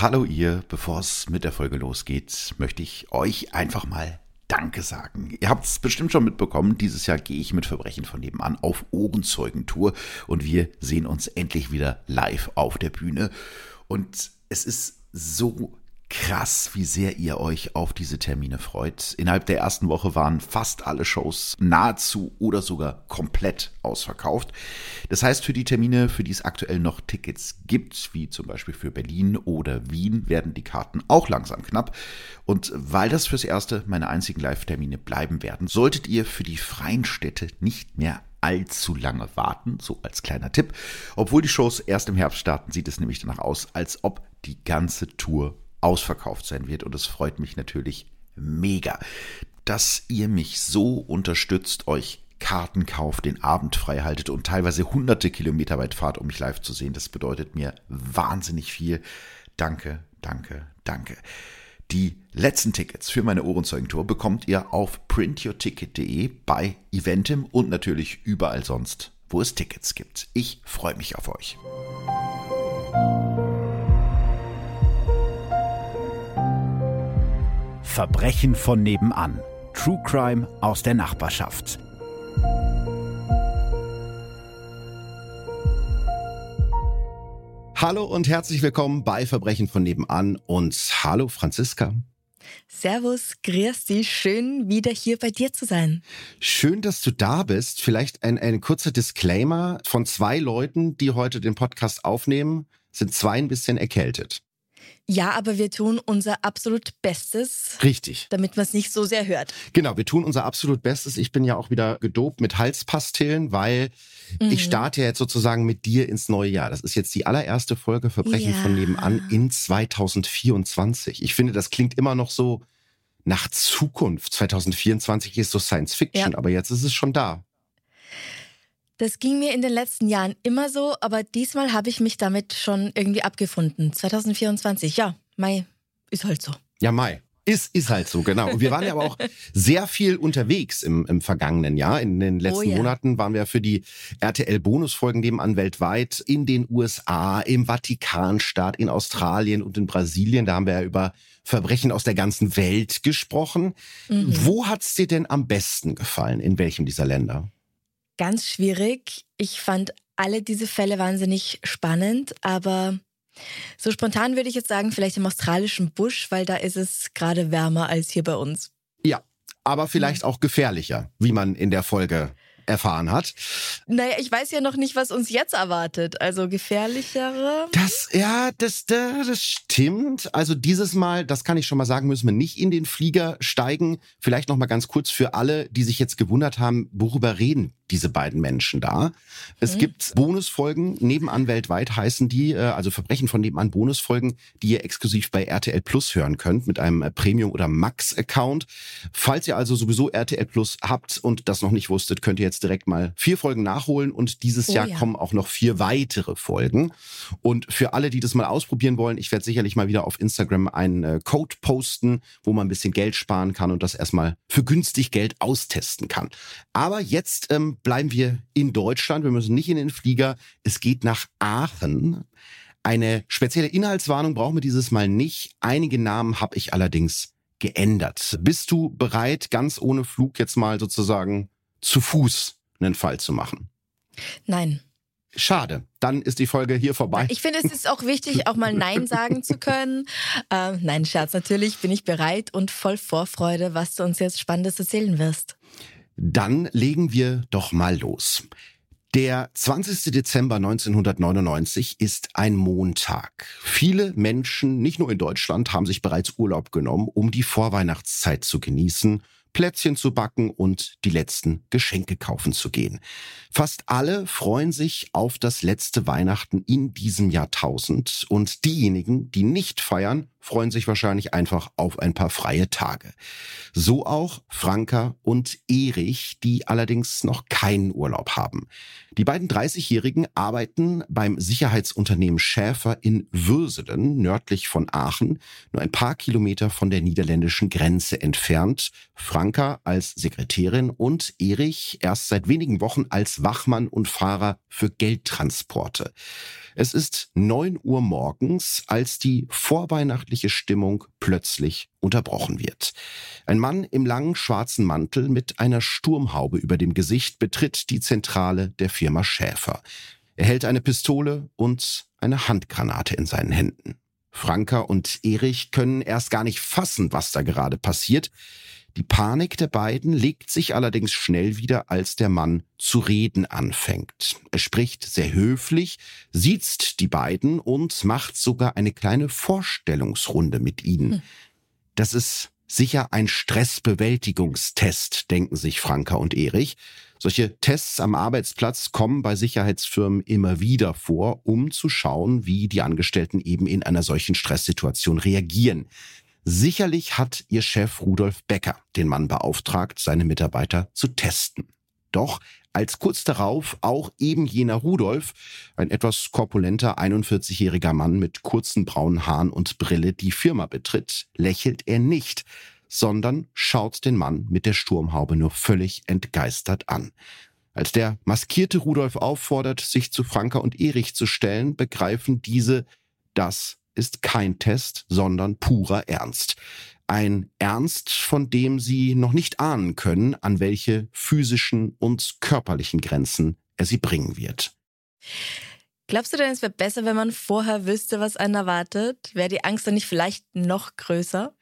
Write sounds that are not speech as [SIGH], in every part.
Hallo ihr, bevor es mit der Folge losgeht, möchte ich euch einfach mal Danke sagen. Ihr habt es bestimmt schon mitbekommen, dieses Jahr gehe ich mit Verbrechen von nebenan auf Ohrenzeugentour und wir sehen uns endlich wieder live auf der Bühne. Und es ist so krass, wie sehr ihr euch auf diese Termine freut. Innerhalb der ersten Woche waren fast alle Shows nahezu oder sogar komplett ausverkauft. Das heißt, für die Termine, für die es aktuell noch Tickets gibt, wie zum Beispiel für Berlin oder Wien, werden die Karten auch langsam knapp. Und weil das fürs Erste meine einzigen Live-Termine bleiben werden, solltet ihr für die freien Städte nicht mehr allzu lange warten, so als kleiner Tipp. Obwohl die Shows erst im Herbst starten, sieht es nämlich danach aus, als ob die ganze Tour ausverkauft sein wird. Und es freut mich natürlich mega, dass ihr mich so unterstützt, euch Karten kauft, den Abend frei haltet und teilweise hunderte Kilometer weit fahrt, um mich live zu sehen. Das bedeutet mir wahnsinnig viel. Danke, danke, danke. Die letzten Tickets für meine Ohrenzeugentour bekommt ihr auf printyourticket.de bei Eventim und natürlich überall sonst, wo es Tickets gibt. Ich freue mich auf euch. Verbrechen von nebenan. True Crime aus der Nachbarschaft. Hallo und herzlich willkommen bei Verbrechen von nebenan und hallo Franziska. Servus, grüß dich, schön wieder hier bei dir zu sein. Schön, dass du da bist. Vielleicht ein, ein kurzer Disclaimer von zwei Leuten, die heute den Podcast aufnehmen, sind zwei ein bisschen erkältet. Ja, aber wir tun unser absolut Bestes. Richtig. Damit man es nicht so sehr hört. Genau, wir tun unser absolut Bestes. Ich bin ja auch wieder gedopt mit Halspastillen, weil mhm. ich starte ja jetzt sozusagen mit dir ins neue Jahr. Das ist jetzt die allererste Folge Verbrechen ja. von nebenan in 2024. Ich finde, das klingt immer noch so nach Zukunft. 2024 ist so Science Fiction, ja. aber jetzt ist es schon da. Das ging mir in den letzten Jahren immer so, aber diesmal habe ich mich damit schon irgendwie abgefunden. 2024, ja, Mai ist halt so. Ja, Mai. Ist, ist halt so, genau. Und wir waren ja aber auch [LAUGHS] sehr viel unterwegs im, im vergangenen Jahr. In den letzten oh, ja. Monaten waren wir für die RTL-Bonusfolgen nebenan weltweit in den USA, im Vatikanstaat, in Australien und in Brasilien. Da haben wir ja über Verbrechen aus der ganzen Welt gesprochen. Mhm. Wo hat's dir denn am besten gefallen? In welchem dieser Länder? Ganz schwierig. Ich fand alle diese Fälle wahnsinnig spannend, aber so spontan würde ich jetzt sagen, vielleicht im australischen Busch, weil da ist es gerade wärmer als hier bei uns. Ja, aber vielleicht auch gefährlicher, wie man in der Folge erfahren hat. Naja, ich weiß ja noch nicht, was uns jetzt erwartet. Also gefährlichere. Das, ja, das, das stimmt. Also dieses Mal, das kann ich schon mal sagen, müssen wir nicht in den Flieger steigen. Vielleicht noch mal ganz kurz für alle, die sich jetzt gewundert haben, worüber reden diese beiden Menschen da. Es mhm. gibt Bonusfolgen, nebenan weltweit heißen die, äh, also Verbrechen von nebenan Bonusfolgen, die ihr exklusiv bei RTL Plus hören könnt mit einem äh, Premium- oder Max-Account. Falls ihr also sowieso RTL Plus habt und das noch nicht wusstet, könnt ihr jetzt direkt mal vier Folgen nachholen und dieses oh, Jahr ja. kommen auch noch vier weitere Folgen. Und für alle, die das mal ausprobieren wollen, ich werde sicherlich mal wieder auf Instagram einen äh, Code posten, wo man ein bisschen Geld sparen kann und das erstmal für günstig Geld austesten kann. Aber jetzt ähm, bleiben wir in Deutschland. Wir müssen nicht in den Flieger. Es geht nach Aachen. Eine spezielle Inhaltswarnung brauchen wir dieses Mal nicht. Einige Namen habe ich allerdings geändert. Bist du bereit, ganz ohne Flug jetzt mal sozusagen zu Fuß einen Fall zu machen? Nein. Schade. Dann ist die Folge hier vorbei. Ich finde, es ist auch wichtig, auch mal Nein sagen zu können. [LAUGHS] Ähm, nein, Scherz, natürlich bin ich bereit und voll Vorfreude, was du uns jetzt Spannendes erzählen wirst. Dann legen wir doch mal los. Der 20. Dezember 1999 ist ein Montag. Viele Menschen, nicht nur in Deutschland, haben sich bereits Urlaub genommen, um die Vorweihnachtszeit zu genießen, Plätzchen zu backen und die letzten Geschenke kaufen zu gehen. Fast alle freuen sich auf das letzte Weihnachten in diesem Jahrtausend und diejenigen, die nicht feiern, freuen sich wahrscheinlich einfach auf ein paar freie Tage. So auch Franka und Erich, die allerdings noch keinen Urlaub haben. Die beiden 30-Jährigen arbeiten beim Sicherheitsunternehmen Schäfer in Würselen, nördlich von Aachen, nur ein paar Kilometer von der niederländischen Grenze entfernt. Franka als Sekretärin und Erich erst seit wenigen Wochen als Wachmann und Fahrer für Geldtransporte. Es ist neun Uhr morgens, als die vorweihnachtliche Stimmung plötzlich unterbrochen wird. Ein Mann im langen schwarzen Mantel mit einer Sturmhaube über dem Gesicht betritt die Zentrale der Firma Schäfer. Er hält eine Pistole und eine Handgranate in seinen Händen. Franka und Erich können erst gar nicht fassen, was da gerade passiert. Die Panik der beiden legt sich allerdings schnell wieder, als der Mann zu reden anfängt. Er spricht sehr höflich, siezt die beiden und macht sogar eine kleine Vorstellungsrunde mit ihnen. Hm. Das ist sicher ein Stressbewältigungstest, denken sich Franka und Erich. Solche Tests am Arbeitsplatz kommen bei Sicherheitsfirmen immer wieder vor, um zu schauen, wie die Angestellten eben in einer solchen Stresssituation reagieren. Sicherlich hat ihr Chef Rudolf Becker den Mann beauftragt, seine Mitarbeiter zu testen. Doch als kurz darauf auch eben jener Rudolf, ein etwas korpulenter 41-jähriger Mann mit kurzen braunen Haaren und Brille, die Firma betritt, lächelt er nicht, sondern schaut den Mann mit der Sturmhaube nur völlig entgeistert an. Als der maskierte Rudolf auffordert, sich zu Franka und Erich zu stellen, begreifen diese, das ist kein Test, sondern purer Ernst. Ein Ernst, von dem sie noch nicht ahnen können, an welche physischen und körperlichen Grenzen er sie bringen wird. Glaubst du denn, es wäre besser, wenn man vorher wüsste, was einen erwartet? Wäre die Angst dann nicht vielleicht noch größer?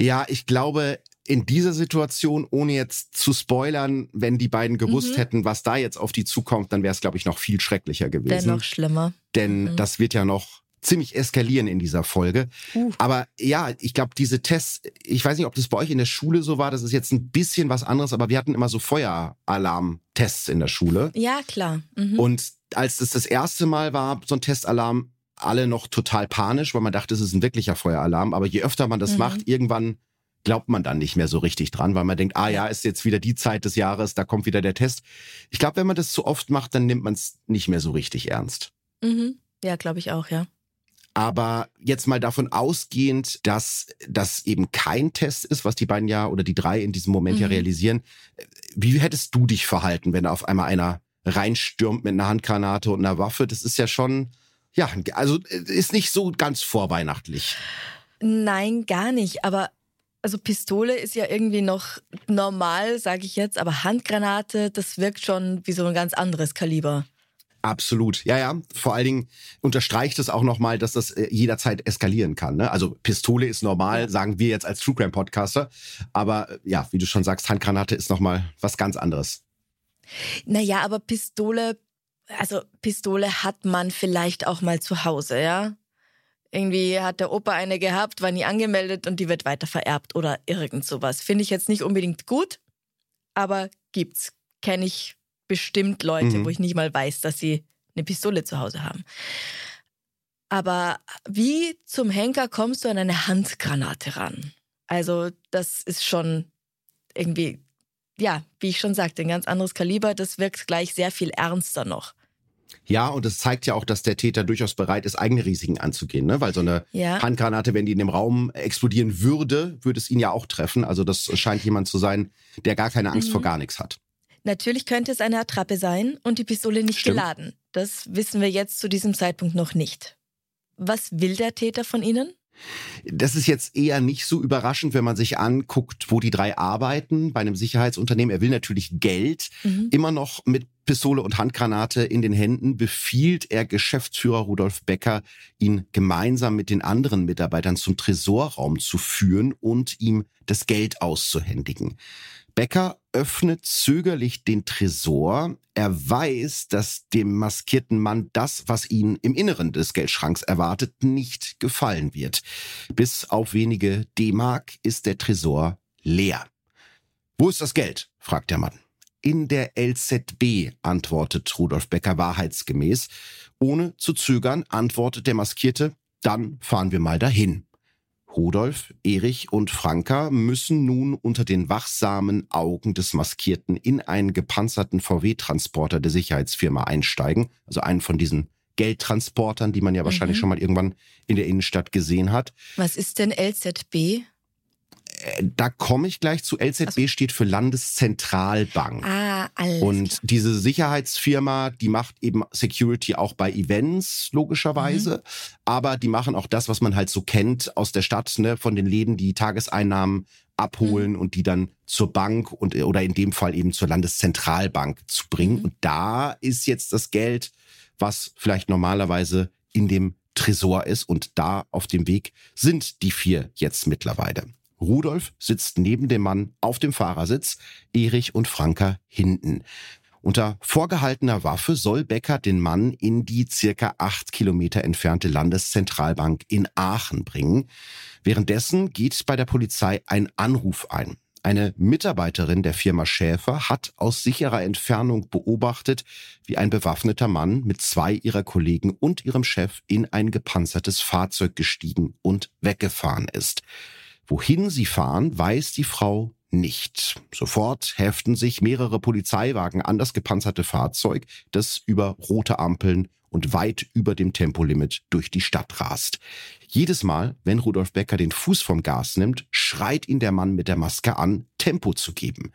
Ja, ich glaube, in dieser Situation, ohne jetzt zu spoilern, wenn die beiden gewusst mhm. hätten, was da jetzt auf die zukommt, dann wäre es, glaube ich, noch viel schrecklicher gewesen. Wäre noch schlimmer. Denn mhm. das wird ja noch ziemlich eskalieren in dieser Folge. Uh. Aber ja, ich glaube, diese Tests, ich weiß nicht, ob das bei euch in der Schule so war, das ist jetzt ein bisschen was anderes, aber wir hatten immer so Feueralarm-Tests in der Schule. Ja, klar. Mhm. Und als es das erste Mal war, so ein Testalarm, alle noch total panisch, weil man dachte, es ist ein wirklicher Feueralarm. Aber je öfter man das mhm. macht, irgendwann glaubt man dann nicht mehr so richtig dran, weil man denkt, ah ja, ist jetzt wieder die Zeit des Jahres, da kommt wieder der Test. Ich glaube, wenn man das zu oft macht, dann nimmt man es nicht mehr so richtig ernst. Mhm. Ja, glaube ich auch, ja. Aber jetzt mal davon ausgehend, dass das eben kein Test ist, was die beiden ja oder die drei in diesem Moment mhm. ja realisieren, wie hättest du dich verhalten, wenn da auf einmal einer reinstürmt mit einer Handgranate und einer Waffe? Das ist ja schon, ja, also ist nicht so ganz vorweihnachtlich. Nein, gar nicht. Aber also Pistole ist ja irgendwie noch normal, sage ich jetzt, aber Handgranate, das wirkt schon wie so ein ganz anderes Kaliber. Absolut. Ja, ja. Vor allen Dingen unterstreicht es auch nochmal, dass das äh, jederzeit eskalieren kann. Ne? Also Pistole ist normal, sagen wir jetzt als True Crime Podcaster. Aber äh, ja, wie du schon sagst, Handgranate ist nochmal was ganz anderes. Naja, aber Pistole, also Pistole hat man vielleicht auch mal zu Hause, ja? Irgendwie hat der Opa eine gehabt, war nie angemeldet und die wird weiter vererbt oder irgend sowas. Finde ich jetzt nicht unbedingt gut, aber gibt's. Kenne ich bestimmt Leute, mhm. wo ich nicht mal weiß, dass sie eine Pistole zu Hause haben. Aber wie zum Henker kommst du an eine Handgranate ran? Also das ist schon irgendwie, ja, wie ich schon sagte, ein ganz anderes Kaliber. Das wirkt gleich sehr viel ernster noch. Ja, und es zeigt ja auch, dass der Täter durchaus bereit ist, eigene Risiken anzugehen, ne? Weil so eine ja. Handgranate, wenn die in dem Raum explodieren würde, würde es ihn ja auch treffen. Also das scheint jemand zu sein, der gar keine Angst mhm. vor gar nichts hat. Natürlich könnte es eine Attrappe sein und die Pistole nicht Stimmt. geladen. Das wissen wir jetzt zu diesem Zeitpunkt noch nicht. Was will der Täter von Ihnen? Das ist jetzt eher nicht so überraschend, wenn man sich anguckt, wo die drei arbeiten bei einem Sicherheitsunternehmen. Er will natürlich Geld. Mhm. Immer noch mit Pistole und Handgranate in den Händen befiehlt er Geschäftsführer Rudolf Becker, ihn gemeinsam mit den anderen Mitarbeitern zum Tresorraum zu führen und ihm das Geld auszuhändigen. Becker öffnet zögerlich den Tresor. Er weiß, dass dem maskierten Mann das, was ihn im Inneren des Geldschranks erwartet, nicht gefallen wird. Bis auf wenige D-Mark ist der Tresor leer. Wo ist das Geld? fragt der Mann. In der LZB, antwortet Rudolf Becker wahrheitsgemäß. Ohne zu zögern antwortet der Maskierte, dann fahren wir mal dahin. Rudolf, Erich und Franka müssen nun unter den wachsamen Augen des Maskierten in einen gepanzerten VW-Transporter der Sicherheitsfirma einsteigen, also einen von diesen Geldtransportern, die man ja wahrscheinlich mhm. schon mal irgendwann in der Innenstadt gesehen hat. Was ist denn LZB? Äh, da komme ich gleich zu. LZB also. steht für Landeszentralbank. Ah, alles. Und diese Sicherheitsfirma, die macht eben Security auch bei Events, logischerweise. Mhm. Aber die machen auch das, was man halt so kennt aus der Stadt, ne, von den Läden, die Tageseinnahmen abholen mhm. und die dann zur Bank und oder in dem Fall eben zur Landeszentralbank zu bringen. Mhm. Und da ist jetzt das Geld, was vielleicht normalerweise in dem Tresor ist. Und da auf dem Weg sind die vier jetzt mittlerweile. Rudolf sitzt neben dem Mann auf dem Fahrersitz, Erich und Franka hinten. Unter vorgehaltener Waffe soll Becker den Mann in die circa acht Kilometer entfernte Landeszentralbank in Aachen bringen. Währenddessen geht bei der Polizei ein Anruf ein. Eine Mitarbeiterin der Firma Schäfer hat aus sicherer Entfernung beobachtet, wie ein bewaffneter Mann mit zwei ihrer Kollegen und ihrem Chef in ein gepanzertes Fahrzeug gestiegen und weggefahren ist. Wohin sie fahren, weiß die Frau nicht. Sofort heften sich mehrere Polizeiwagen an das gepanzerte Fahrzeug, das über rote Ampeln und weit über dem Tempolimit durch die Stadt rast. Jedes Mal, wenn Rudolf Becker den Fuß vom Gas nimmt, schreit ihn der Mann mit der Maske an, Tempo zu geben.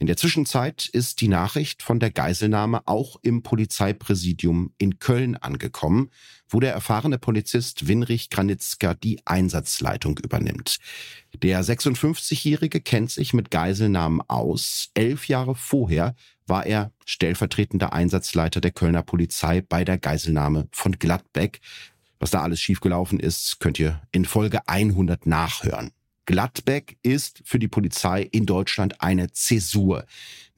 In der Zwischenzeit ist die Nachricht von der Geiselnahme auch im Polizeipräsidium in Köln angekommen, wo der erfahrene Polizist Winrich Granitzka die Einsatzleitung übernimmt. Der 56-Jährige kennt sich mit Geiselnahmen aus. Elf Jahre vorher war er stellvertretender Einsatzleiter der Kölner Polizei bei der Geiselnahme von Gladbeck. Was da alles schiefgelaufen ist, könnt ihr in Folge 100 nachhören. Gladbeck ist für die Polizei in Deutschland eine Zäsur.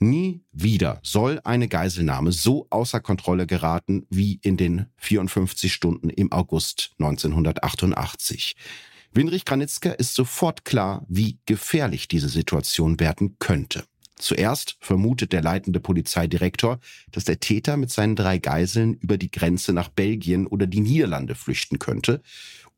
Nie wieder soll eine Geiselnahme so außer Kontrolle geraten wie in den 54 Stunden im August 1988. Winrich Granitzka ist sofort klar, wie gefährlich diese Situation werden könnte. Zuerst vermutet der leitende Polizeidirektor, dass der Täter mit seinen drei Geiseln über die Grenze nach Belgien oder die Niederlande flüchten könnte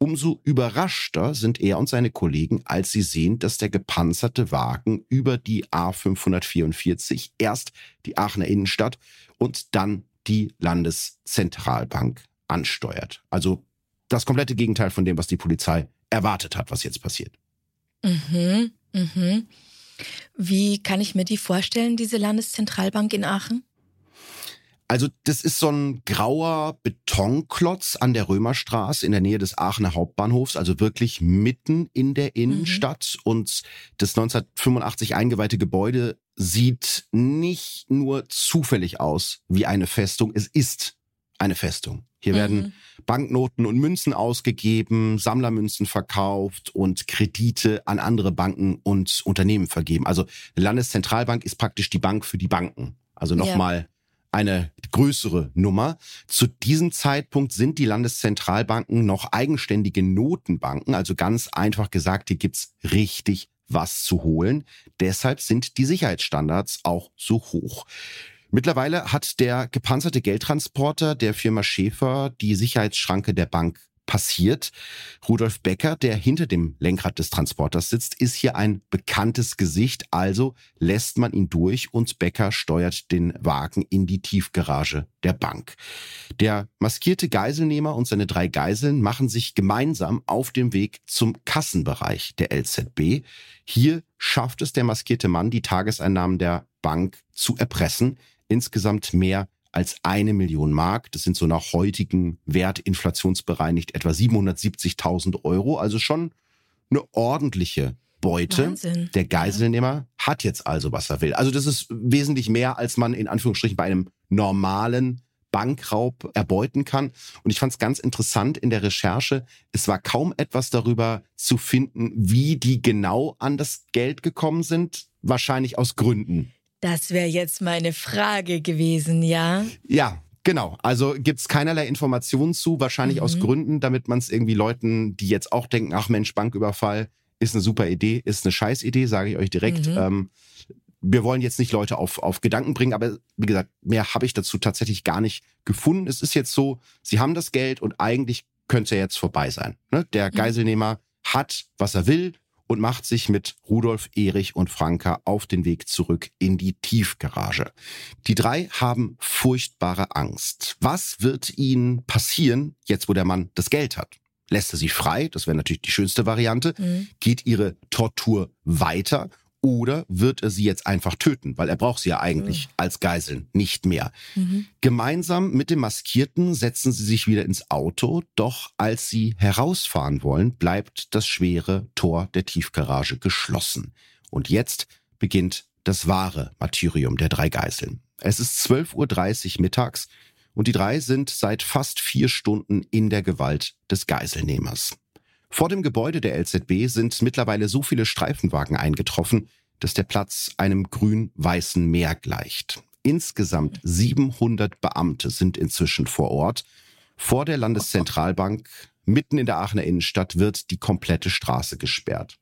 Umso überraschter sind er und seine Kollegen, als sie sehen, dass der gepanzerte Wagen über die A544 erst die Aachener Innenstadt und dann die Landeszentralbank ansteuert. Also das komplette Gegenteil von dem, was die Polizei erwartet hat, was jetzt passiert. Mhm, mhm. Wie kann ich mir die vorstellen, diese Landeszentralbank in Aachen? Also das ist so ein grauer Betonklotz an der Römerstraße in der Nähe des Aachener Hauptbahnhofs, also wirklich mitten in der Innenstadt. Mhm. Und das 1985 eingeweihte Gebäude sieht nicht nur zufällig aus wie eine Festung, es ist eine Festung. Hier mhm. werden Banknoten und Münzen ausgegeben, Sammlermünzen verkauft und Kredite an andere Banken und Unternehmen vergeben. Also die Landeszentralbank ist praktisch die Bank für die Banken. Also nochmal ja eine größere Nummer. Zu diesem Zeitpunkt sind die Landeszentralbanken noch eigenständige Notenbanken, also ganz einfach gesagt, hier gibt's richtig was zu holen. Deshalb sind die Sicherheitsstandards auch so hoch. Mittlerweile hat der gepanzerte Geldtransporter der Firma Schäfer die Sicherheitsschranke der Bank passiert. Rudolf Becker, der hinter dem Lenkrad des Transporters sitzt, ist hier ein bekanntes Gesicht, also lässt man ihn durch und Becker steuert den Wagen in die Tiefgarage der Bank. Der maskierte Geiselnehmer und seine drei Geiseln machen sich gemeinsam auf dem Weg zum Kassenbereich der LZB. Hier schafft es der maskierte Mann, die Tageseinnahmen der Bank zu erpressen. Insgesamt mehr als eine Million Mark. Das sind so nach heutigen Wert inflationsbereinigt etwa 770.000 Euro. Also schon eine ordentliche Beute. Wahnsinn. Der Geiselnehmer hat jetzt also, was er will. Also das ist wesentlich mehr, als man in Anführungsstrichen bei einem normalen Bankraub erbeuten kann. Und ich fand es ganz interessant in der Recherche, es war kaum etwas darüber zu finden, wie die genau an das Geld gekommen sind. Wahrscheinlich aus Gründen. Das wäre jetzt meine Frage gewesen, ja? Ja, Genau, also gibt's keinerlei Informationen zu, wahrscheinlich mhm. aus Gründen, damit man es irgendwie Leuten, die jetzt auch denken, ach Mensch, Banküberfall ist eine super Idee, ist eine Scheißidee, sage ich euch direkt. Mhm. Ähm, wir wollen jetzt nicht Leute auf, auf Gedanken bringen, aber wie gesagt, mehr habe ich dazu tatsächlich gar nicht gefunden. Es ist jetzt so, sie haben das Geld und eigentlich könnte es ja jetzt vorbei sein. Ne? Der mhm. Geiselnehmer hat, was er will und macht sich mit Rudolf, Erich und Franka auf den Weg zurück in die Tiefgarage. Die drei haben furchtbare Angst. Was wird ihnen passieren, jetzt wo der Mann das Geld hat? Lässt er sie frei? Das wäre natürlich die schönste Variante. Mhm. Geht ihre Tortur weiter? Oder wird er sie jetzt einfach töten? Weil er braucht sie ja eigentlich mhm. als Geiseln nicht mehr. Mhm. Gemeinsam mit dem Maskierten setzen sie sich wieder ins Auto. Doch als sie herausfahren wollen, bleibt das schwere Tor der Tiefgarage geschlossen. Und jetzt beginnt das wahre Martyrium der drei Geiseln. Es ist 12.30 Uhr mittags und die drei sind seit fast vier Stunden in der Gewalt des Geiselnehmers. Vor dem Gebäude der LZB sind mittlerweile so viele Streifenwagen eingetroffen, dass der Platz einem grün-weißen Meer gleicht. Insgesamt 700 Beamte sind inzwischen vor Ort. Vor der Landeszentralbank, mitten in der Aachener Innenstadt, wird die komplette Straße gesperrt.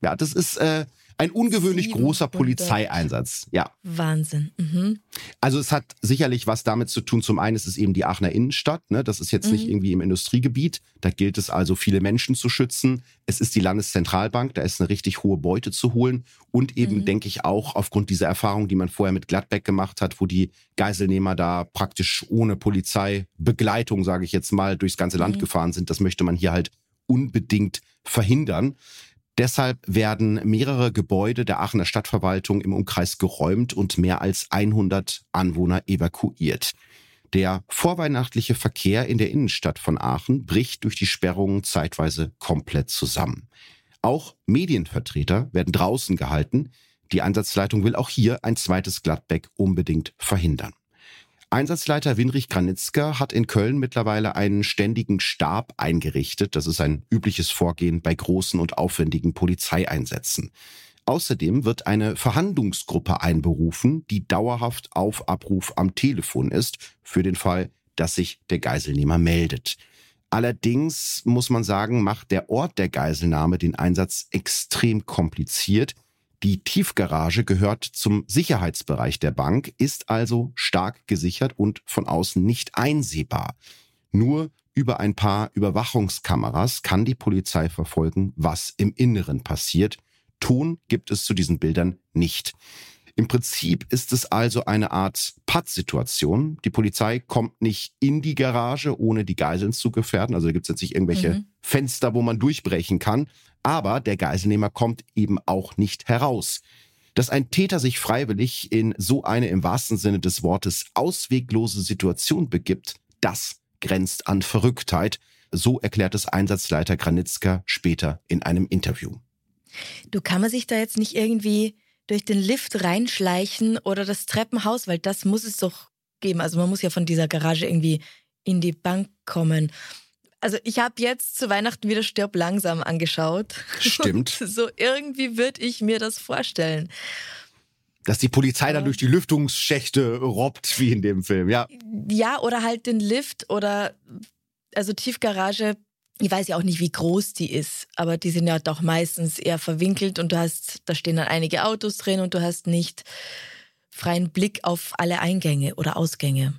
Ja, das ist äh, ein ungewöhnlich großer Polizeieinsatz. Ja. Wahnsinn. Mhm. Also es hat sicherlich was damit zu tun. Zum einen ist es eben die Aachener Innenstadt. Ne? Das ist jetzt mhm. nicht irgendwie im Industriegebiet. Da gilt es also, viele Menschen zu schützen. Es ist die Landeszentralbank. Da ist eine richtig hohe Beute zu holen. Und eben, mhm. denke ich, auch aufgrund dieser Erfahrung, die man vorher mit Gladbeck gemacht hat, wo die Geiselnehmer da praktisch ohne Polizeibegleitung, sage ich jetzt mal, durchs ganze Land mhm. gefahren sind. Das möchte man hier halt unbedingt verhindern. Deshalb werden mehrere Gebäude der Aachener Stadtverwaltung im Umkreis geräumt und mehr als 100 Anwohner evakuiert. Der vorweihnachtliche Verkehr in der Innenstadt von Aachen bricht durch die Sperrungen zeitweise komplett zusammen. Auch Medienvertreter werden draußen gehalten. Die Einsatzleitung will auch hier ein zweites Gladbeck unbedingt verhindern. Einsatzleiter Winrich Granitzka hat in Köln mittlerweile einen ständigen Stab eingerichtet. Das ist ein übliches Vorgehen bei großen und aufwendigen Polizeieinsätzen. Außerdem wird eine Verhandlungsgruppe einberufen, die dauerhaft auf Abruf am Telefon ist, für den Fall, dass sich der Geiselnehmer meldet. Allerdings muss man sagen, macht der Ort der Geiselnahme den Einsatz extrem kompliziert. Die Tiefgarage gehört zum Sicherheitsbereich der Bank, ist also stark gesichert und von außen nicht einsehbar. Nur über ein paar Überwachungskameras kann die Polizei verfolgen, was im Inneren passiert. Ton gibt es zu diesen Bildern nicht. Im Prinzip ist es also eine Art Pattsituation. Die Polizei kommt nicht in die Garage, ohne die Geiseln zu gefährden. Also gibt es jetzt nicht irgendwelche mhm. Fenster, wo man durchbrechen kann. Aber der Geiselnehmer kommt eben auch nicht heraus. Dass ein Täter sich freiwillig in so eine im wahrsten Sinne des Wortes ausweglose Situation begibt, das grenzt an Verrücktheit. So erklärt es Einsatzleiter Granitzka später in einem Interview. Du kann man sich da jetzt nicht irgendwie durch den Lift reinschleichen oder das Treppenhaus, weil das muss es doch geben. Also man muss ja von dieser Garage irgendwie in die Bank kommen. Also ich habe jetzt zu Weihnachten wieder Stirb langsam angeschaut. Stimmt. [LAUGHS] so irgendwie würde ich mir das vorstellen. Dass die Polizei dann durch die Lüftungsschächte robbt, wie in dem Film, ja. Ja, oder halt den Lift oder also Tiefgarage ich weiß ja auch nicht, wie groß die ist, aber die sind ja doch meistens eher verwinkelt und du hast, da stehen dann einige Autos drin und du hast nicht freien Blick auf alle Eingänge oder Ausgänge.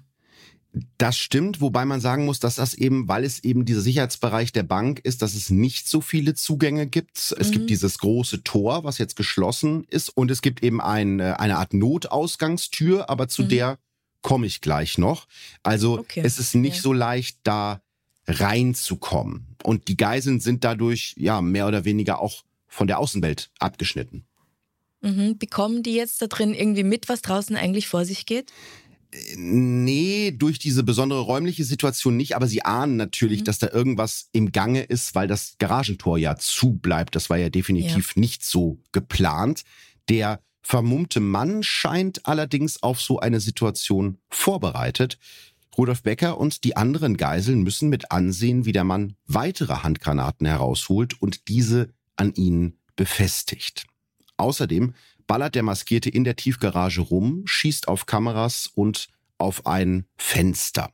Das stimmt, wobei man sagen muss, dass das eben, weil es eben dieser Sicherheitsbereich der Bank ist, dass es nicht so viele Zugänge gibt. Es mhm. gibt dieses große Tor, was jetzt geschlossen ist, und es gibt eben ein, äh, eine Art Notausgangstür, aber zu mhm. der komme ich gleich noch. Also okay. es ist nicht ja. so leicht, da reinzukommen. Und die Geiseln sind dadurch ja mehr oder weniger auch von der Außenwelt abgeschnitten. Mhm. Bekommen die jetzt da drin irgendwie mit, was draußen eigentlich vor sich geht? Nee, durch diese besondere räumliche Situation nicht, aber sie ahnen natürlich, mhm. dass da irgendwas im Gange ist, weil das Garagentor ja zu bleibt. Das war ja definitiv ja. nicht so geplant. Der vermummte Mann scheint allerdings auf so eine Situation vorbereitet. Rudolf Becker und die anderen Geiseln müssen mit ansehen, wie der Mann weitere Handgranaten herausholt und diese an ihnen befestigt. Außerdem ballert der Maskierte in der Tiefgarage rum, schießt auf Kameras und auf ein Fenster.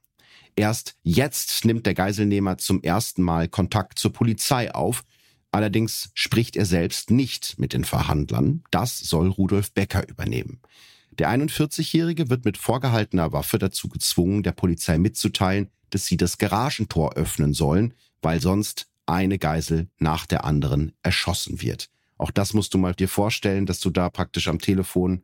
Erst jetzt nimmt der Geiselnehmer zum ersten Mal Kontakt zur Polizei auf. Allerdings spricht er selbst nicht mit den Verhandlern. Das soll Rudolf Becker übernehmen. Der 41-Jährige wird mit vorgehaltener Waffe dazu gezwungen, der Polizei mitzuteilen, dass sie das Garagentor öffnen sollen, weil sonst eine Geisel nach der anderen erschossen wird. Auch das musst du mal dir vorstellen, dass du da praktisch am Telefon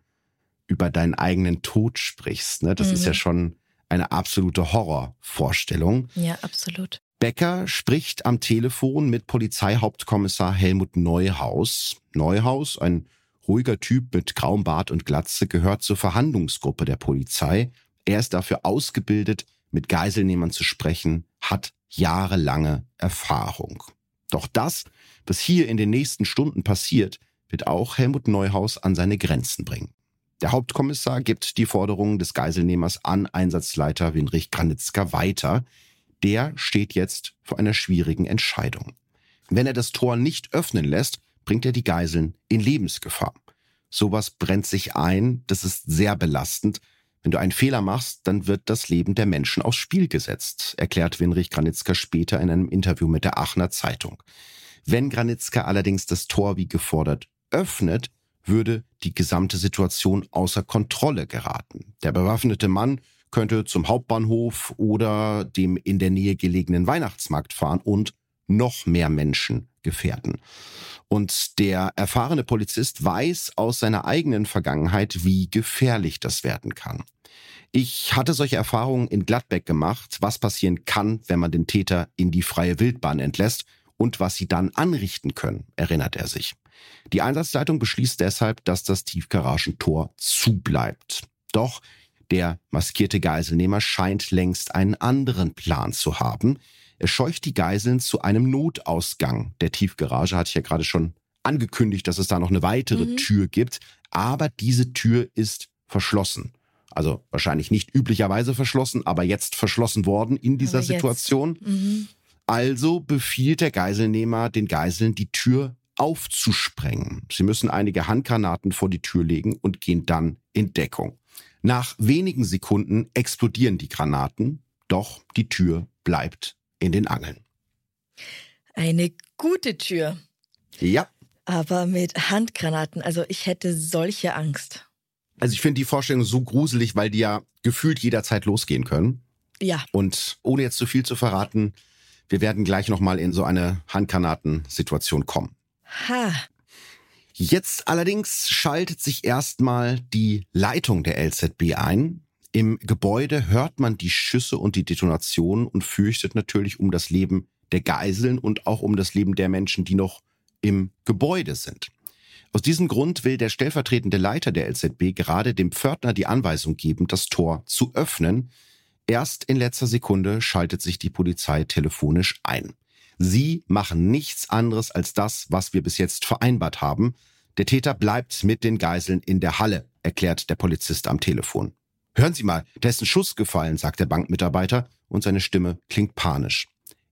über deinen eigenen Tod sprichst. Ne? Das mhm. ist ja mhm. schon eine absolute Horrorvorstellung. Ja, absolut. Becker spricht am Telefon mit Polizeihauptkommissar Helmut Neuhaus. Neuhaus, ein ruhiger Typ mit grauem Bart und Glatze, gehört zur Verhandlungsgruppe der Polizei. Er ist dafür ausgebildet, mit Geiselnehmern zu sprechen, hat jahrelange Erfahrung. Doch das, was hier in den nächsten Stunden passiert, wird auch Helmut Neuhaus an seine Grenzen bringen. Der Hauptkommissar gibt die Forderungen des Geiselnehmers an Einsatzleiter Winrich Granitzka weiter. Der steht jetzt vor einer schwierigen Entscheidung. Wenn er das Tor nicht öffnen lässt, bringt er die Geiseln in Lebensgefahr. Sowas brennt sich ein, das ist sehr belastend. Wenn du einen Fehler machst, dann wird das Leben der Menschen aufs Spiel gesetzt, erklärt Winrich Granitzka später in einem Interview mit der Aachener Zeitung. Wenn Granitzka allerdings das Tor wie gefordert öffnet, würde die gesamte Situation außer Kontrolle geraten. Der bewaffnete Mann könnte zum Hauptbahnhof oder dem in der Nähe gelegenen Weihnachtsmarkt fahren und noch mehr Menschen gefährden. Und der erfahrene Polizist weiß aus seiner eigenen Vergangenheit, wie gefährlich das werden kann. Ich hatte solche Erfahrungen in Gladbeck gemacht, was passieren kann, wenn man den Täter in die freie Wildbahn entlässt und was sie dann anrichten können, erinnert er sich. Die Einsatzleitung beschließt deshalb, dass das Tiefgaragentor zubleibt. Doch der maskierte Geiselnehmer scheint längst einen anderen Plan zu haben. Er scheucht die Geiseln zu einem Notausgang der Tiefgarage, hatte ich ja gerade schon angekündigt, dass es da noch eine weitere mhm. Tür gibt. Aber diese Tür ist verschlossen. Also wahrscheinlich nicht üblicherweise verschlossen, aber jetzt verschlossen worden in dieser Situation. Mhm. Also befiehlt der Geiselnehmer den Geiseln, die Tür aufzusprengen. Sie müssen einige Handgranaten vor die Tür legen und gehen dann in Deckung. Nach wenigen Sekunden explodieren die Granaten, doch die Tür bleibt in den Angeln. Eine gute Tür. Ja. Aber mit Handgranaten, also ich hätte solche Angst. Also ich finde die Vorstellung so gruselig, weil die ja gefühlt jederzeit losgehen können. Ja. Und ohne jetzt zu viel zu verraten, wir werden gleich nochmal in so eine Handgranatensituation kommen. Ha. Jetzt allerdings schaltet sich erstmal die Leitung der LZB ein. Im Gebäude hört man die Schüsse und die Detonationen und fürchtet natürlich um das Leben der Geiseln und auch um das Leben der Menschen, die noch im Gebäude sind. Aus diesem Grund will der stellvertretende Leiter der LZB gerade dem Pförtner die Anweisung geben, das Tor zu öffnen. Erst in letzter Sekunde schaltet sich die Polizei telefonisch ein. Sie machen nichts anderes als das, was wir bis jetzt vereinbart haben. Der Täter bleibt mit den Geiseln in der Halle, erklärt der Polizist am Telefon. Hören Sie mal, da ist ein Schuss gefallen, sagt der Bankmitarbeiter und seine Stimme klingt panisch.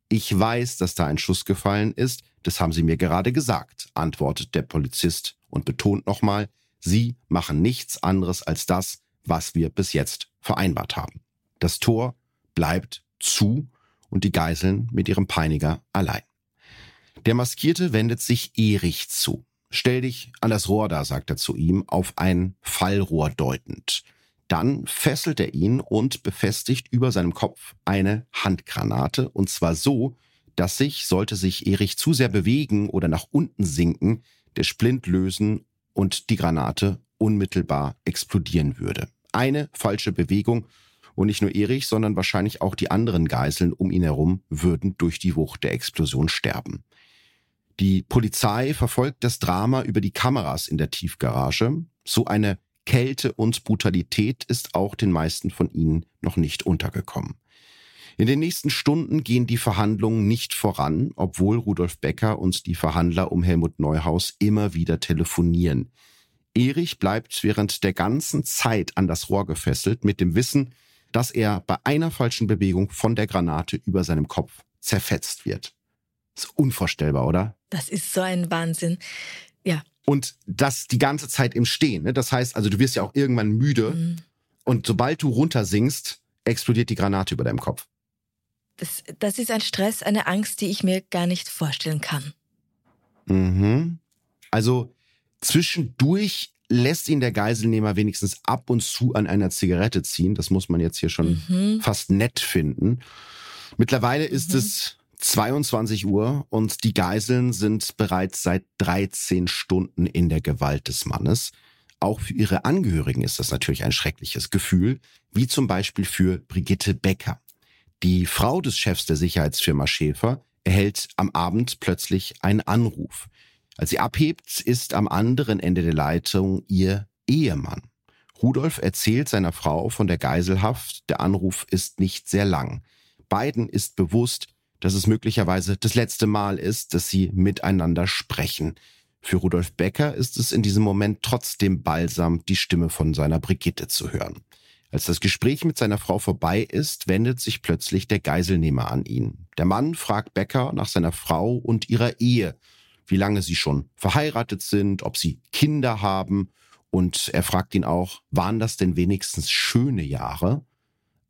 Ich weiß, dass da ein Schuss gefallen ist, das haben Sie mir gerade gesagt, antwortet der Polizist und betont nochmal, Sie machen nichts anderes als das, was wir bis jetzt vereinbart haben. Das Tor bleibt zu und die Geiseln mit ihrem Peiniger allein. Der Maskierte wendet sich Erich zu. Stell dich an das Rohr da, sagt er zu ihm, auf ein Fallrohr deutend. Dann fesselt er ihn und befestigt über seinem Kopf eine Handgranate, und zwar so, dass sich, sollte sich Erich zu sehr bewegen oder nach unten sinken, der Splint lösen und die Granate unmittelbar explodieren würde. Eine falsche Bewegung und nicht nur Erich, sondern wahrscheinlich auch die anderen Geiseln um ihn herum würden durch die Wucht der Explosion sterben. Die Polizei verfolgt das Drama über die Kameras in der Tiefgarage. So eine Kälte und Brutalität ist auch den meisten von ihnen noch nicht untergekommen. In den nächsten Stunden gehen die Verhandlungen nicht voran, obwohl Rudolf Becker und die Verhandler um Helmut Neuhaus immer wieder telefonieren. Erich bleibt während der ganzen Zeit an das Rohr gefesselt mit dem Wissen, dass er bei einer falschen Bewegung von der Granate über seinem Kopf zerfetzt wird. Das ist unvorstellbar, oder? Das ist so ein Wahnsinn. Ja. Und das die ganze Zeit im Stehen. Ne? Das heißt, also du wirst ja auch irgendwann müde. Mhm. Und sobald du runtersinkst, explodiert die Granate über deinem Kopf. Das, das ist ein Stress, eine Angst, die ich mir gar nicht vorstellen kann. Mhm. Also zwischendurch lässt ihn der Geiselnehmer wenigstens ab und zu an einer Zigarette ziehen. Das muss man jetzt hier schon mhm. fast nett finden. Mittlerweile ist mhm. es 22 Uhr und die Geiseln sind bereits seit 13 Stunden in der Gewalt des Mannes. Auch für ihre Angehörigen ist das natürlich ein schreckliches Gefühl, wie zum Beispiel für Brigitte Becker. Die Frau des Chefs der Sicherheitsfirma Schäfer erhält am Abend plötzlich einen Anruf. Als sie abhebt, ist am anderen Ende der Leitung ihr Ehemann. Rudolf erzählt seiner Frau von der Geiselhaft. Der Anruf ist nicht sehr lang. Beiden ist bewusst, dass es möglicherweise das letzte Mal ist, dass sie miteinander sprechen. Für Rudolf Becker ist es in diesem Moment trotzdem balsam, die Stimme von seiner Brigitte zu hören. Als das Gespräch mit seiner Frau vorbei ist, wendet sich plötzlich der Geiselnehmer an ihn. Der Mann fragt Becker nach seiner Frau und ihrer Ehe, wie lange sie schon verheiratet sind, ob sie Kinder haben, und er fragt ihn auch, waren das denn wenigstens schöne Jahre?